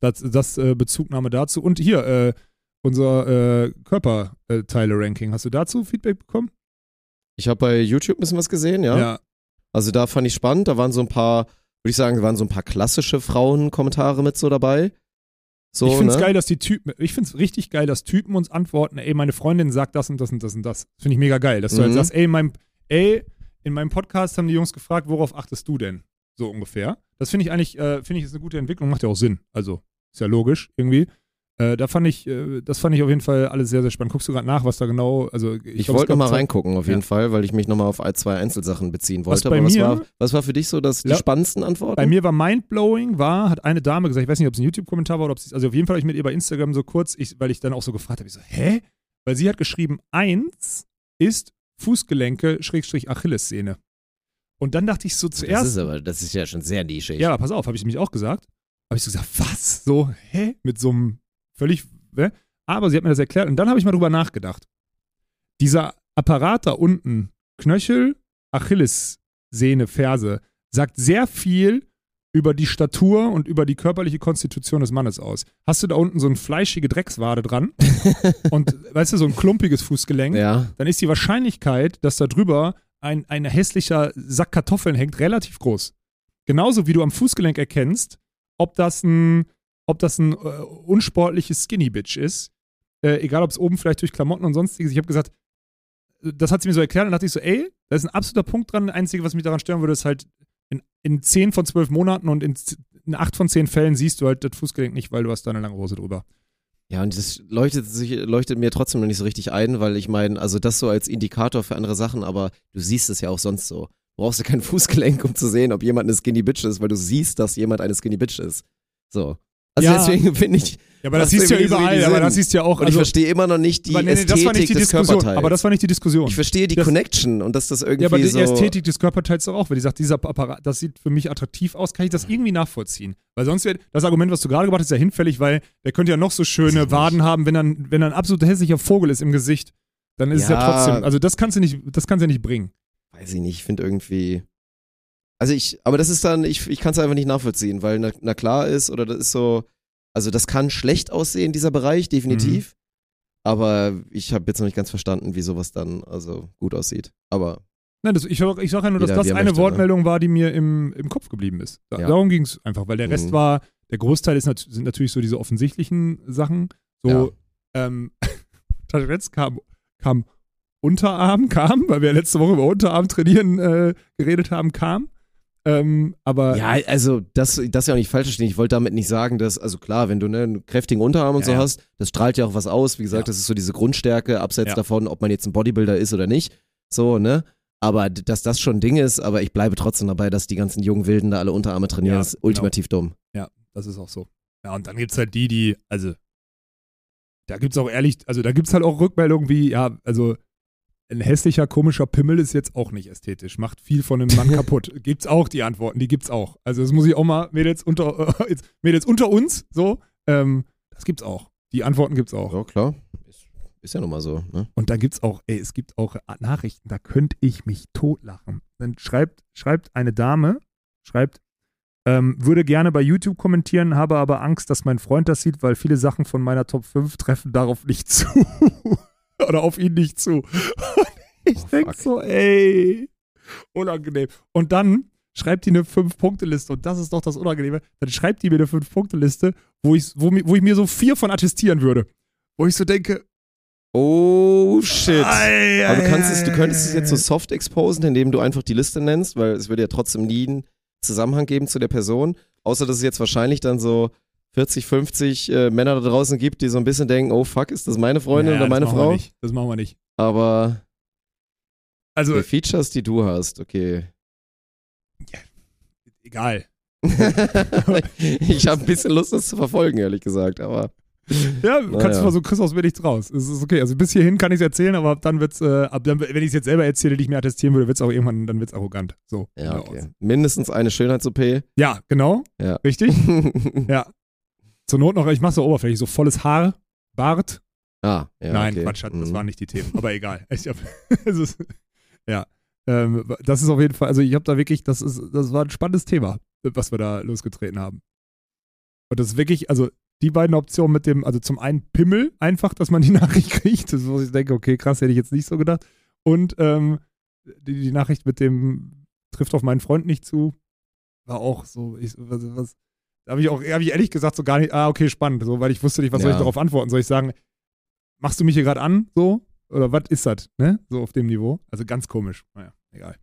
B: Das, das äh, Bezugnahme dazu. Und hier, äh, unser äh, Körperteile-Ranking. Hast du dazu Feedback bekommen?
A: Ich habe bei YouTube ein bisschen was gesehen, ja. Also da fand ich spannend, da waren so ein paar, würde ich sagen, waren so ein paar klassische Frauenkommentare mit so dabei. So,
B: ich finde es
A: ne?
B: geil, dass die Typen, ich finde es richtig geil, dass Typen uns antworten, ey, meine Freundin sagt das und das und das und das. Finde ich mega geil, dass du halt
A: Mhm.
B: sagst, ey, in meinem, ey, in meinem Podcast haben die Jungs gefragt, worauf achtest du denn? So ungefähr. Das finde ich eigentlich, äh, finde ich ist eine gute Entwicklung, macht ja auch Sinn. Also, ist ja logisch irgendwie. Äh, da fand ich, äh, das fand ich auf jeden Fall alles sehr, sehr spannend. Guckst du gerade nach, was da genau, also ich,
A: Ich
B: es
A: wollte
B: gab
A: noch mal
B: zwei-
A: reingucken, auf jeden
B: Ja.
A: Fall, weil ich mich nochmal auf zwei Einzelsachen beziehen
B: Was
A: wollte.
B: bei
A: Aber was
B: mir-
A: war, was war für dich so das, die
B: Ja.
A: spannendsten Antworten?
B: Bei mir war mindblowing, war, hat eine Dame gesagt, ich weiß nicht, ob es ein YouTube-Kommentar war oder ob sie, also auf jeden Fall habe ich mit ihr bei Instagram so kurz, ich, weil ich dann auch so gefragt habe, ich so, hä? Weil sie hat geschrieben, eins ist Fußgelenke, Schrägstrich Achillessehne. Und dann dachte ich so
A: das
B: zuerst,
A: ist aber, das ist ja schon sehr nischig.
B: ja, aber pass auf, habe ich nämlich auch gesagt. habe ich so gesagt, was? So, hä? Mit so einem völlig, hä? Aber sie hat mir das erklärt und dann habe ich mal drüber nachgedacht. Dieser Apparat da unten, Knöchel, Achillessehne, Ferse, sagt sehr viel über die Statur und über die körperliche Konstitution des Mannes aus. Hast du da unten so eine fleischige Dreckswade dran und, weißt du, so ein klumpiges Fußgelenk,
A: Ja.
B: dann ist die Wahrscheinlichkeit, dass da drüber ein, ein hässlicher Sack Kartoffeln hängt, relativ groß. Genauso wie du am Fußgelenk erkennst, ob das ein, ob das ein äh, unsportliches Skinny Bitch ist. Äh, egal, ob es oben vielleicht durch Klamotten und sonstiges. Ich habe gesagt, das hat sie mir so erklärt und dachte ich so, ey, da ist ein absoluter Punkt dran. Das Einzige, was mich daran stören würde, ist halt, in, in 10 von 12 Monaten und in, in 8 von 10 Fällen siehst du halt das Fußgelenk nicht, weil du hast da eine lange Hose drüber.
A: Ja, und das leuchtet, sich, leuchtet mir trotzdem noch nicht so richtig ein, weil ich meine, also das so als Indikator für andere Sachen, aber du siehst es ja auch sonst so. Du brauchst ja kein Fußgelenk, um zu sehen, ob jemand eine Skinny Bitch ist, weil du siehst, dass jemand eine Skinny Bitch ist. So. Also
B: Ja.
A: deswegen finde ich,
B: Ja, aber das siehst du ja überall, aber das siehst du ja auch.
A: und ich verstehe immer noch nicht die
B: aber nee, nee,
A: Ästhetik
B: das war nicht die
A: des
B: Diskussion.
A: Körperteils.
B: Aber das war nicht die Diskussion.
A: ich verstehe die
B: Das-
A: Connection und dass das irgendwie
B: Ja, aber die
A: so.
B: Ästhetik des Körperteils auch, weil die sagt, dieser Apparat, das sieht für mich attraktiv aus, kann ich das irgendwie nachvollziehen. Weil sonst wäre das Argument, was du gerade gebracht hast, ja hinfällig, weil der könnte ja noch so schöne. Waden haben, wenn er, ein- wenn er ein absolut hässlicher Vogel ist im Gesicht, dann ist es ja
A: Ja.
B: trotzdem, also das kannst du nicht, das kannst du ja nicht bringen.
A: weiß ich nicht, ich finde irgendwie. Also ich, aber das ist dann, ich, ich kann es einfach nicht nachvollziehen, weil na, na klar ist, oder das ist so, also das kann schlecht aussehen, dieser Bereich, definitiv. Aber ich habe jetzt noch nicht ganz verstanden, wie sowas dann also gut aussieht. Aber
B: Nein, das, ich, ich sage ja nur, dass
A: Jeder,
B: das eine
A: möchte, ne?
B: Wortmeldung war, die mir im, im Kopf geblieben ist. Da,
A: Ja.
B: Darum ging es einfach, weil der Rest
A: Mhm.
B: war, der Großteil ist nat sind natürlich so diese offensichtlichen Sachen. So, ähm, Taschretz kam, kam Unterarm, kam, weil wir letzte Woche über Unterarm trainieren äh, geredet haben, kam. Ähm, aber
A: ja, also das, das ja auch nicht falsch verstehen. Ich wollte damit nicht sagen, dass, also klar, wenn du ne, einen kräftigen Unterarm und
B: Ja,
A: so
B: ja.
A: hast, das strahlt ja auch was aus. Wie gesagt,
B: Ja.
A: das ist so diese Grundstärke, abseits
B: Ja.
A: davon, ob man jetzt ein Bodybuilder ist oder nicht. So, ne? Aber dass das schon ein Ding ist, aber ich bleibe trotzdem dabei, dass die ganzen jungen Wilden da alle Unterarme trainieren,
B: Ja,
A: ist
B: genau.
A: ultimativ dumm.
B: das ist auch so. Ja, und dann gibt es halt die, die, also, da gibt es auch ehrlich, also da gibt es halt auch Rückmeldungen wie, ja, also, ein hässlicher, komischer Pimmel ist jetzt auch nicht ästhetisch, macht viel von einem Mann kaputt. Gibt's auch die Antworten, die gibt's auch. Also, das muss ich auch mal, Mädels unter, äh, jetzt, Mädels unter uns, so, ähm, das gibt's auch. Die Antworten gibt's auch.
A: Ja, klar. Ist, ist ja nun mal so, ne?
B: Und da gibt's auch, ey, es gibt auch Nachrichten, da könnte ich mich totlachen. Dann schreibt, schreibt eine Dame, schreibt, ähm, würde gerne bei YouTube kommentieren, habe aber Angst, dass mein Freund das sieht, weil viele Sachen von meiner Top 5 treffen darauf nicht zu. Oder auf ihn nicht zu. Ich
A: Oh,
B: denk
A: fuck.
B: so, ey, unangenehm. Und dann schreibt die eine 5-Punkte-Liste und das ist doch das Unangenehme. Dann schreibt die mir eine 5-Punkte-Liste, wo ich, wo, wo ich mir so vier von attestieren würde. Wo ich so denke,
A: Oh shit.
B: Ei,
A: Aber du
B: ei,
A: kannst es, du
B: ei,
A: könntest es
B: ei,
A: jetzt so
B: ei.
A: soft exposen, indem du einfach die Liste nennst, weil es würde ja trotzdem nie einen Zusammenhang geben zu der Person. Außer dass es jetzt wahrscheinlich dann so 40, 50 äh, Männer da draußen gibt, die so ein bisschen denken, oh fuck, ist das meine Freundin
B: Ja,
A: oder meine
B: das machen wir
A: Frau?
B: Nicht. Das machen wir nicht.
A: Aber
B: Also,
A: die Features, die du hast, okay.
B: egal.
A: ich habe ein bisschen Lust, das zu verfolgen, ehrlich gesagt, aber
B: Ja,
A: Naja.
B: kannst du versuchen, kriegst aus mir nichts raus. Es ist okay. Also bis hierhin kann ich es erzählen, aber ab dann wird's, äh, ab dann, wenn ich es jetzt selber erzähle, die ich mir attestieren würde, wird's auch irgendwann, dann wird's arrogant. So.
A: ja,
B: genau.
A: okay. Mindestens eine Schönheits-OP.
B: Ja, genau.
A: Ja.
B: Richtig. Ja. Zur Not noch, ich mach so oberflächlich, so volles Haar, Bart.
A: ah, ja,
B: Nein,
A: okay.
B: Quatsch, das
A: Mhm.
B: waren nicht die Themen. Aber egal. Ich hab, es ist, ja. Ähm, das ist auf jeden Fall, also ich habe da wirklich, das ist, das war ein spannendes Thema, was wir da losgetreten haben. Und das ist wirklich, also die beiden Optionen mit dem, also zum einen Pimmel, einfach, dass man die Nachricht kriegt, das wo ich denke, okay, krass, hätte ich jetzt nicht so gedacht. Und ähm, die, die Nachricht mit dem trifft auf meinen Freund nicht zu, war auch so, ich, was, was da habe ich auch, habe ich ehrlich gesagt so gar nicht, ah, okay, spannend, so, weil ich wusste nicht, was soll ich
A: Ja.
B: darauf antworten? Soll ich sagen, machst du mich hier gerade an, so? Oder was ist das, ne? So auf dem Niveau. Also ganz komisch. Naja, egal.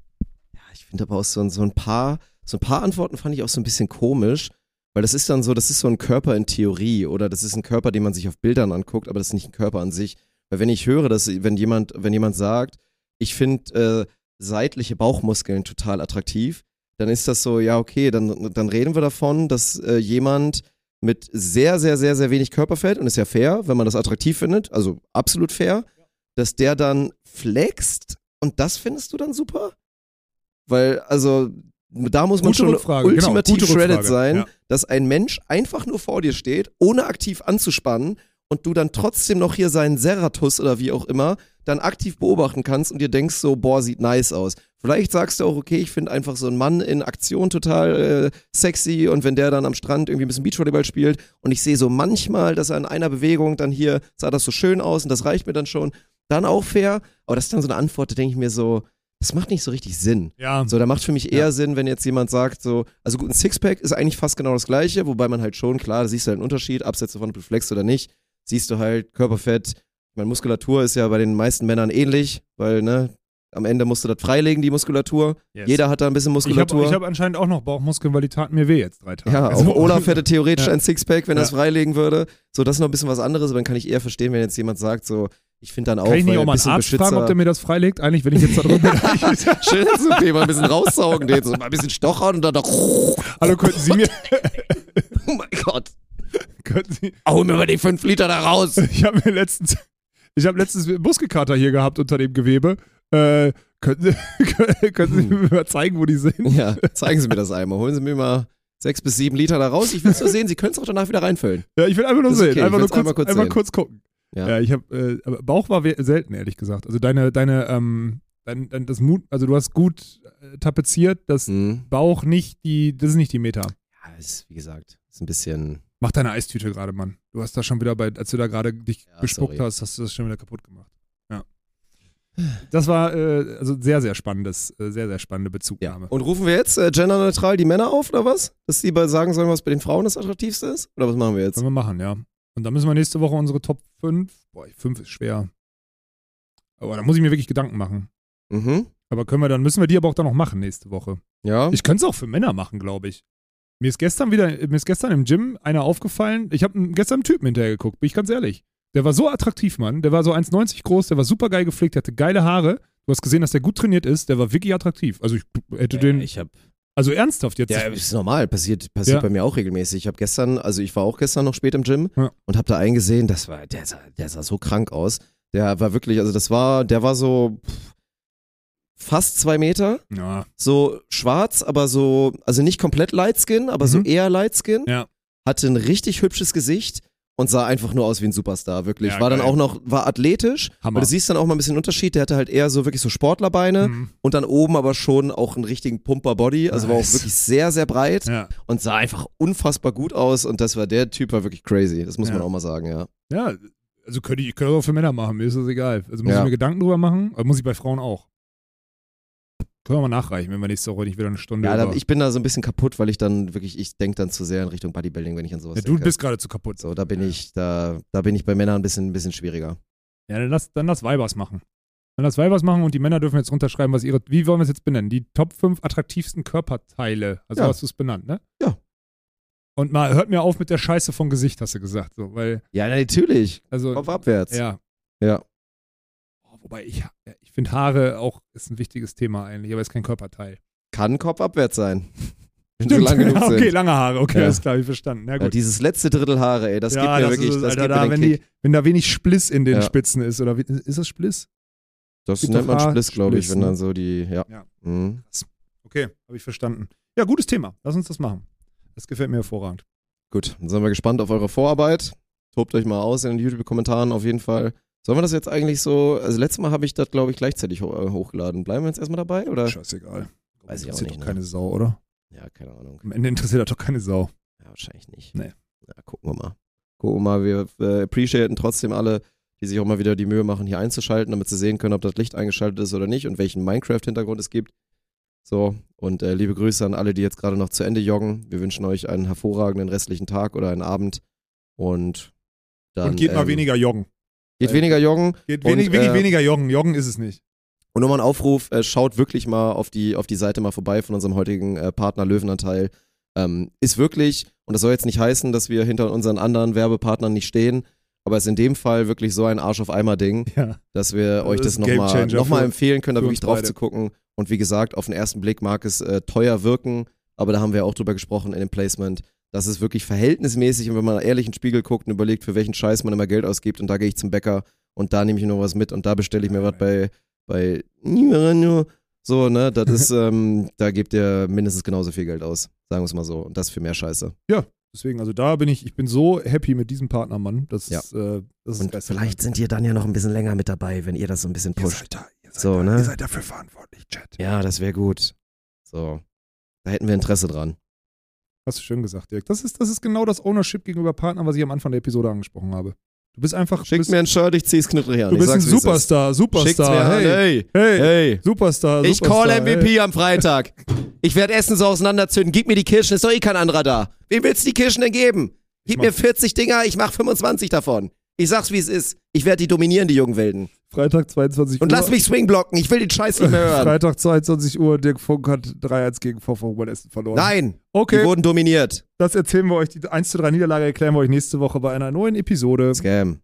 A: Ja, ich finde aber auch so, ein- so ein paar, so ein paar Antworten fand ich auch so ein bisschen komisch, weil das ist dann so, das ist so ein Körper in Theorie oder das ist ein Körper, den man sich auf Bildern anguckt, aber das ist nicht ein Körper an sich. Weil wenn ich höre, dass wenn jemand, wenn jemand sagt, ich finde äh, seitliche Bauchmuskeln total attraktiv, dann ist das so, ja okay, dann, dann reden wir davon, dass äh, jemand mit sehr, sehr, sehr, sehr wenig Körperfett, und ist ja fair, wenn man das attraktiv findet, also absolut fair, dass der dann flext und das findest du dann super? Weil, also, da muss man
B: Gute
A: schon
B: Rückfrage, genau,
A: ultimativ
B: gute
A: shredded
B: Rückfrage,
A: sein,
B: ja.
A: dass ein Mensch einfach nur vor dir steht, ohne aktiv anzuspannen und du dann trotzdem noch hier seinen Serratus oder wie auch immer dann aktiv beobachten kannst und dir denkst so, boah, sieht nice aus. Vielleicht sagst du auch, okay, ich finde einfach so einen Mann in Aktion total äh, sexy und wenn der dann am Strand irgendwie ein bisschen Beachvolleyball spielt und ich sehe so manchmal, dass er in einer Bewegung dann hier sah das so schön aus und das reicht mir dann schon, dann auch fair. Aber das ist dann so eine Antwort, da denke ich mir so, das macht nicht so richtig Sinn.
B: Ja,
A: So, da macht für mich eher
B: Ja.
A: Sinn, wenn jetzt jemand sagt, so, also gut, ein Sixpack ist eigentlich fast genau das gleiche, wobei man halt schon, klar, da siehst du halt einen Unterschied, abseits davon, ob du flexst oder nicht, siehst du halt Körperfett. Meine, Muskulatur ist ja bei den meisten Männern ähnlich, weil, ne, am Ende musst du das freilegen, die Muskulatur.
B: yes.
A: Jeder hat da ein bisschen
B: Ich habe
A: Muskulatur.
B: ich hab anscheinend auch noch Bauchmuskeln, weil die taten mir weh jetzt drei Tage.
A: ja,
B: Also-
A: auch Olaf hätte theoretisch
B: Ja.
A: ein Sixpack, wenn er es
B: Ja.
A: freilegen würde. So, das ist noch ein bisschen was anderes, aber dann kann ich eher verstehen, wenn jetzt jemand sagt, so, ich finde dann auch,
B: Kann ich nicht auch mal einen Arzt
A: Beschützer.
B: fragen, ob der mir das freilegt? Eigentlich, wenn ich jetzt da drüber bin.
A: Schön, okay, mal ein bisschen raussaugen, den, so mal ein bisschen stochern und dann doch, oh
B: Hallo, könnten Sie mir,
A: mein Gott.
B: könnten Sie,
A: Hol mir mal die fünf Liter da raus.
B: ich habe mir letztens, ich habe letztens Muskelkater hier gehabt unter dem Gewebe. Äh, können Sie, können Sie
A: Hm.
B: mir mal zeigen, wo die sind?
A: Ja, zeigen Sie mir das einmal. Holen Sie mir mal sechs bis sieben Liter da raus. Ich will es nur sehen. Sie können es auch danach wieder reinfüllen.
B: Ja, ich will einfach nur
A: Das
B: sehen.
A: okay,
B: einfach, nur kurz,
A: einmal kurz
B: einmal kurz gucken.
A: Ja.
B: Ja, ich habe, äh, aber Bauch war selten, ehrlich gesagt. Also deine, deine, ähm, dein, dein, das Mut, also du hast gut äh, tapeziert, das
A: Mhm.
B: Bauch nicht die, das ist nicht die Meter.
A: Ja, ist, wie gesagt, ist ein bisschen.
B: Mach deine Eistüte gerade, Mann. Du hast da schon wieder bei, als du da gerade dich
A: Ja,
B: bespuckt
A: sorry.
B: hast, hast du das schon wieder kaputt gemacht. Ja. Das war äh, also sehr, sehr spannendes, äh, sehr, sehr spannende
A: Ja.
B: Bezugnahme.
A: Und rufen wir jetzt äh, genderneutral die Männer auf oder was? Dass die sagen sollen, was bei den Frauen das attraktivste ist? Oder was machen wir jetzt?
B: Können wir machen, ja. Und dann müssen wir nächste Woche unsere Top 5. Boah, 5 ist schwer. Aber da muss ich mir wirklich Gedanken machen.
A: Mhm.
B: Aber können wir dann, müssen wir die aber auch dann noch machen nächste Woche.
A: Ja.
B: Ich könnte es auch für Männer machen, glaube ich. Mir ist gestern wieder, mir ist gestern im Gym einer aufgefallen. Ich habe gestern einen Typen hinterher geguckt, bin ich ganz ehrlich. Der war so attraktiv, Mann. Der war so 1,90 groß, der war super geil gepflegt, der hatte geile Haare. Du hast gesehen, dass der gut trainiert ist. Der war wirklich attraktiv. Also ich hätte den,
A: ich habe
B: also ernsthaft jetzt.
A: Ja, ist normal, passiert, passiert
B: Ja.
A: bei mir auch regelmäßig. Ich habe gestern, also ich war auch gestern noch spät im Gym
B: Ja.
A: und habe da einen gesehen, das war, der sah, der sah so krank aus. Der war wirklich, also das war, der war so fast zwei Meter,
B: ja,
A: so schwarz, aber so, also nicht komplett Light Skin, aber so
B: Mhm.
A: eher Light Skin.
B: Ja.
A: Hatte ein richtig hübsches Gesicht und sah einfach nur aus wie ein Superstar, wirklich.
B: Ja,
A: war dann
B: geil.
A: auch noch, war athletisch,
B: Hammer.
A: aber du siehst dann auch mal ein bisschen Unterschied. Der hatte halt eher so wirklich so Sportlerbeine
B: Mhm.
A: und dann oben aber schon auch einen richtigen Pumper-Body. Also war auch
B: Nice.
A: wirklich sehr, sehr breit
B: ja.
A: und sah einfach unfassbar gut aus und das war der Typ war wirklich crazy. Das muss
B: Ja.
A: man auch mal sagen, ja.
B: ja, also könnte ich, könnte auch für Männer machen, mir ist das egal. Also muss ich mir Gedanken drüber machen, aber muss ich bei Frauen auch. Können wir mal nachreichen, wenn wir nächste Woche nicht wieder eine Stunde
A: Ja, da, ich bin da so ein bisschen kaputt, weil ich dann wirklich, ich denke dann zu sehr in Richtung Bodybuilding, wenn ich an sowas
B: ja, du
A: denke.
B: bist gerade zu kaputt.
A: so, da bin
B: Ja.
A: ich, da, da bin ich bei Männern ein bisschen, ein bisschen schwieriger.
B: Ja, dann lass, dann lass Weibers machen. Dann lass Weibers machen und die Männer dürfen jetzt runterschreiben, was ihre, wie wollen wir es jetzt benennen? Die Top 5 attraktivsten Körperteile. Also
A: Ja.
B: hast du es benannt, ne?
A: Ja.
B: Und mal, hört mir auf mit der Scheiße vom Gesicht, hast du gesagt. So, weil,
A: Ja, natürlich.
B: also.
A: Kopf abwärts.
B: Ja.
A: Ja.
B: Wobei ich, ich finde Haare auch ist ein wichtiges Thema eigentlich, aber ist kein Körperteil.
A: Kann Kopf abwärts sein. Wenn sie lang genug
B: okay,
A: sind.
B: lange Haare, okay,
A: Ja.
B: alles klar, hab ich verstanden. Ja,
A: Ja, dieses letzte Drittel Haare, ey, das
B: ja,
A: gibt mir
B: das
A: wirklich,
B: ist
A: das
B: Alter,
A: gibt
B: da,
A: mir
B: wenn, die, wenn da wenig Spliss in den. Spitzen ist, oder wie, ist das Spliss?
A: Das
B: gibt
A: nennt man
B: Haar-
A: Spliss, glaube ich,
B: Spliss,
A: wenn
B: ne?
A: dann so die, ja.
B: Ja.
A: Mhm.
B: Okay, habe ich verstanden. Ja, gutes Thema. Lass uns das machen. Das gefällt mir hervorragend.
A: Gut, dann sind wir gespannt auf eure Vorarbeit. Tobt euch mal aus in den YouTube-Kommentaren auf jeden Fall. Sollen wir das jetzt eigentlich so, also letztes Mal habe ich das, glaube ich, gleichzeitig äh, hochgeladen. Bleiben wir jetzt erstmal dabei, oder?
B: Scheißegal.
A: Weiß ich auch
B: interessiert
A: nicht,
B: doch
A: ne?
B: keine Sau, oder?
A: Ja, keine Ahnung.
B: Am Ende interessiert das doch keine Sau.
A: Ja, wahrscheinlich nicht.
B: Nee.
A: Ja, gucken wir mal. Gucken wir mal, wir äh, appreciaten trotzdem alle, die sich auch mal wieder die Mühe machen, hier einzuschalten, damit sie sehen können, ob das Licht eingeschaltet ist oder nicht und welchen Minecraft-Hintergrund es gibt. So, und äh, liebe Grüße an alle, die jetzt gerade noch zu Ende joggen. Wir wünschen euch einen hervorragenden restlichen Tag oder einen Abend. Und dann.
B: Und geht mal
A: ähm,
B: weniger joggen.
A: Geht weniger joggen.
B: Geht
A: und,
B: wenig, wirklich
A: äh,
B: weniger joggen. Joggen ist es nicht.
A: Und nochmal ein Aufruf, äh, schaut wirklich mal auf die, auf die Seite mal vorbei von unserem heutigen äh, Partner Löwenanteil. Ähm, ist wirklich, und das soll jetzt nicht heißen, dass wir hinter unseren anderen Werbepartnern nicht stehen, aber es ist in dem Fall wirklich so ein Arsch auf Eimer Ding,
B: Ja.
A: dass wir euch
B: Das
A: nochmal noch mal empfehlen können, da wirklich drauf
B: beide.
A: zu gucken. Und wie gesagt, auf den ersten Blick mag es äh, teuer wirken, aber da haben wir auch drüber gesprochen in dem Placement. Das ist wirklich verhältnismäßig und wenn man ehrlich in den Spiegel guckt und überlegt, für welchen Scheiß man immer Geld ausgibt und da gehe ich zum Bäcker und da nehme ich noch was mit und da bestelle ich mir was bei, bei So, ne, das ist, ähm, da gebt ihr mindestens genauso viel Geld aus. Sagen wir es mal so. Und das für mehr Scheiße.
B: Deswegen, also da bin ich, ich bin so happy mit diesem Partner, Mann. Das
A: Ja.
B: ist, äh, das ist
A: Und
B: besser.
A: vielleicht sind ihr dann ja noch ein bisschen länger mit dabei, wenn ihr das so ein bisschen
B: ihr
A: pusht.
B: seid da, ihr seid,
A: So,
B: da,
A: ne?
B: ihr seid dafür verantwortlich, Chat.
A: Ja, das wäre gut. So. Da hätten wir Interesse dran.
B: Hast du schön gesagt, Dirk. Das ist, das ist genau das Ownership gegenüber Partnern, was ich am Anfang der Episode angesprochen habe. Du bist einfach, du
A: Schickt
B: bist,
A: mir ein Shirt, ich zieh's knittrig an.
B: du bist ein. Superstar, Superstar. Hey,
A: hey.
B: hey,
A: Hey.
B: Superstar,
A: Ich
B: Superstar.
A: call MVP
B: Hey.
A: am Freitag. Ich werde Essen so auseinanderzünden. Gib mir die Kirschen, ist doch eh kein anderer da. Wem willst du die Kirschen denn geben? Gib mir 40 Dinger, ich mach 25 davon. Ich sag's, wie es ist. Ich werde die dominieren, die jungen Wilden.
B: Freitag 22
A: Und
B: Uhr.
A: lass mich Swing blocken. Ich will den Scheiß nicht mehr hören.
B: Freitag 22 Uhr, Dirk Funk hat 3-1 gegen VV Essen verloren.
A: Nein, die
B: Okay,
A: wurden dominiert.
B: das erzählen wir euch. Die 1 zu 3 Niederlage erklären wir euch nächste Woche bei einer neuen Episode.
A: Scam.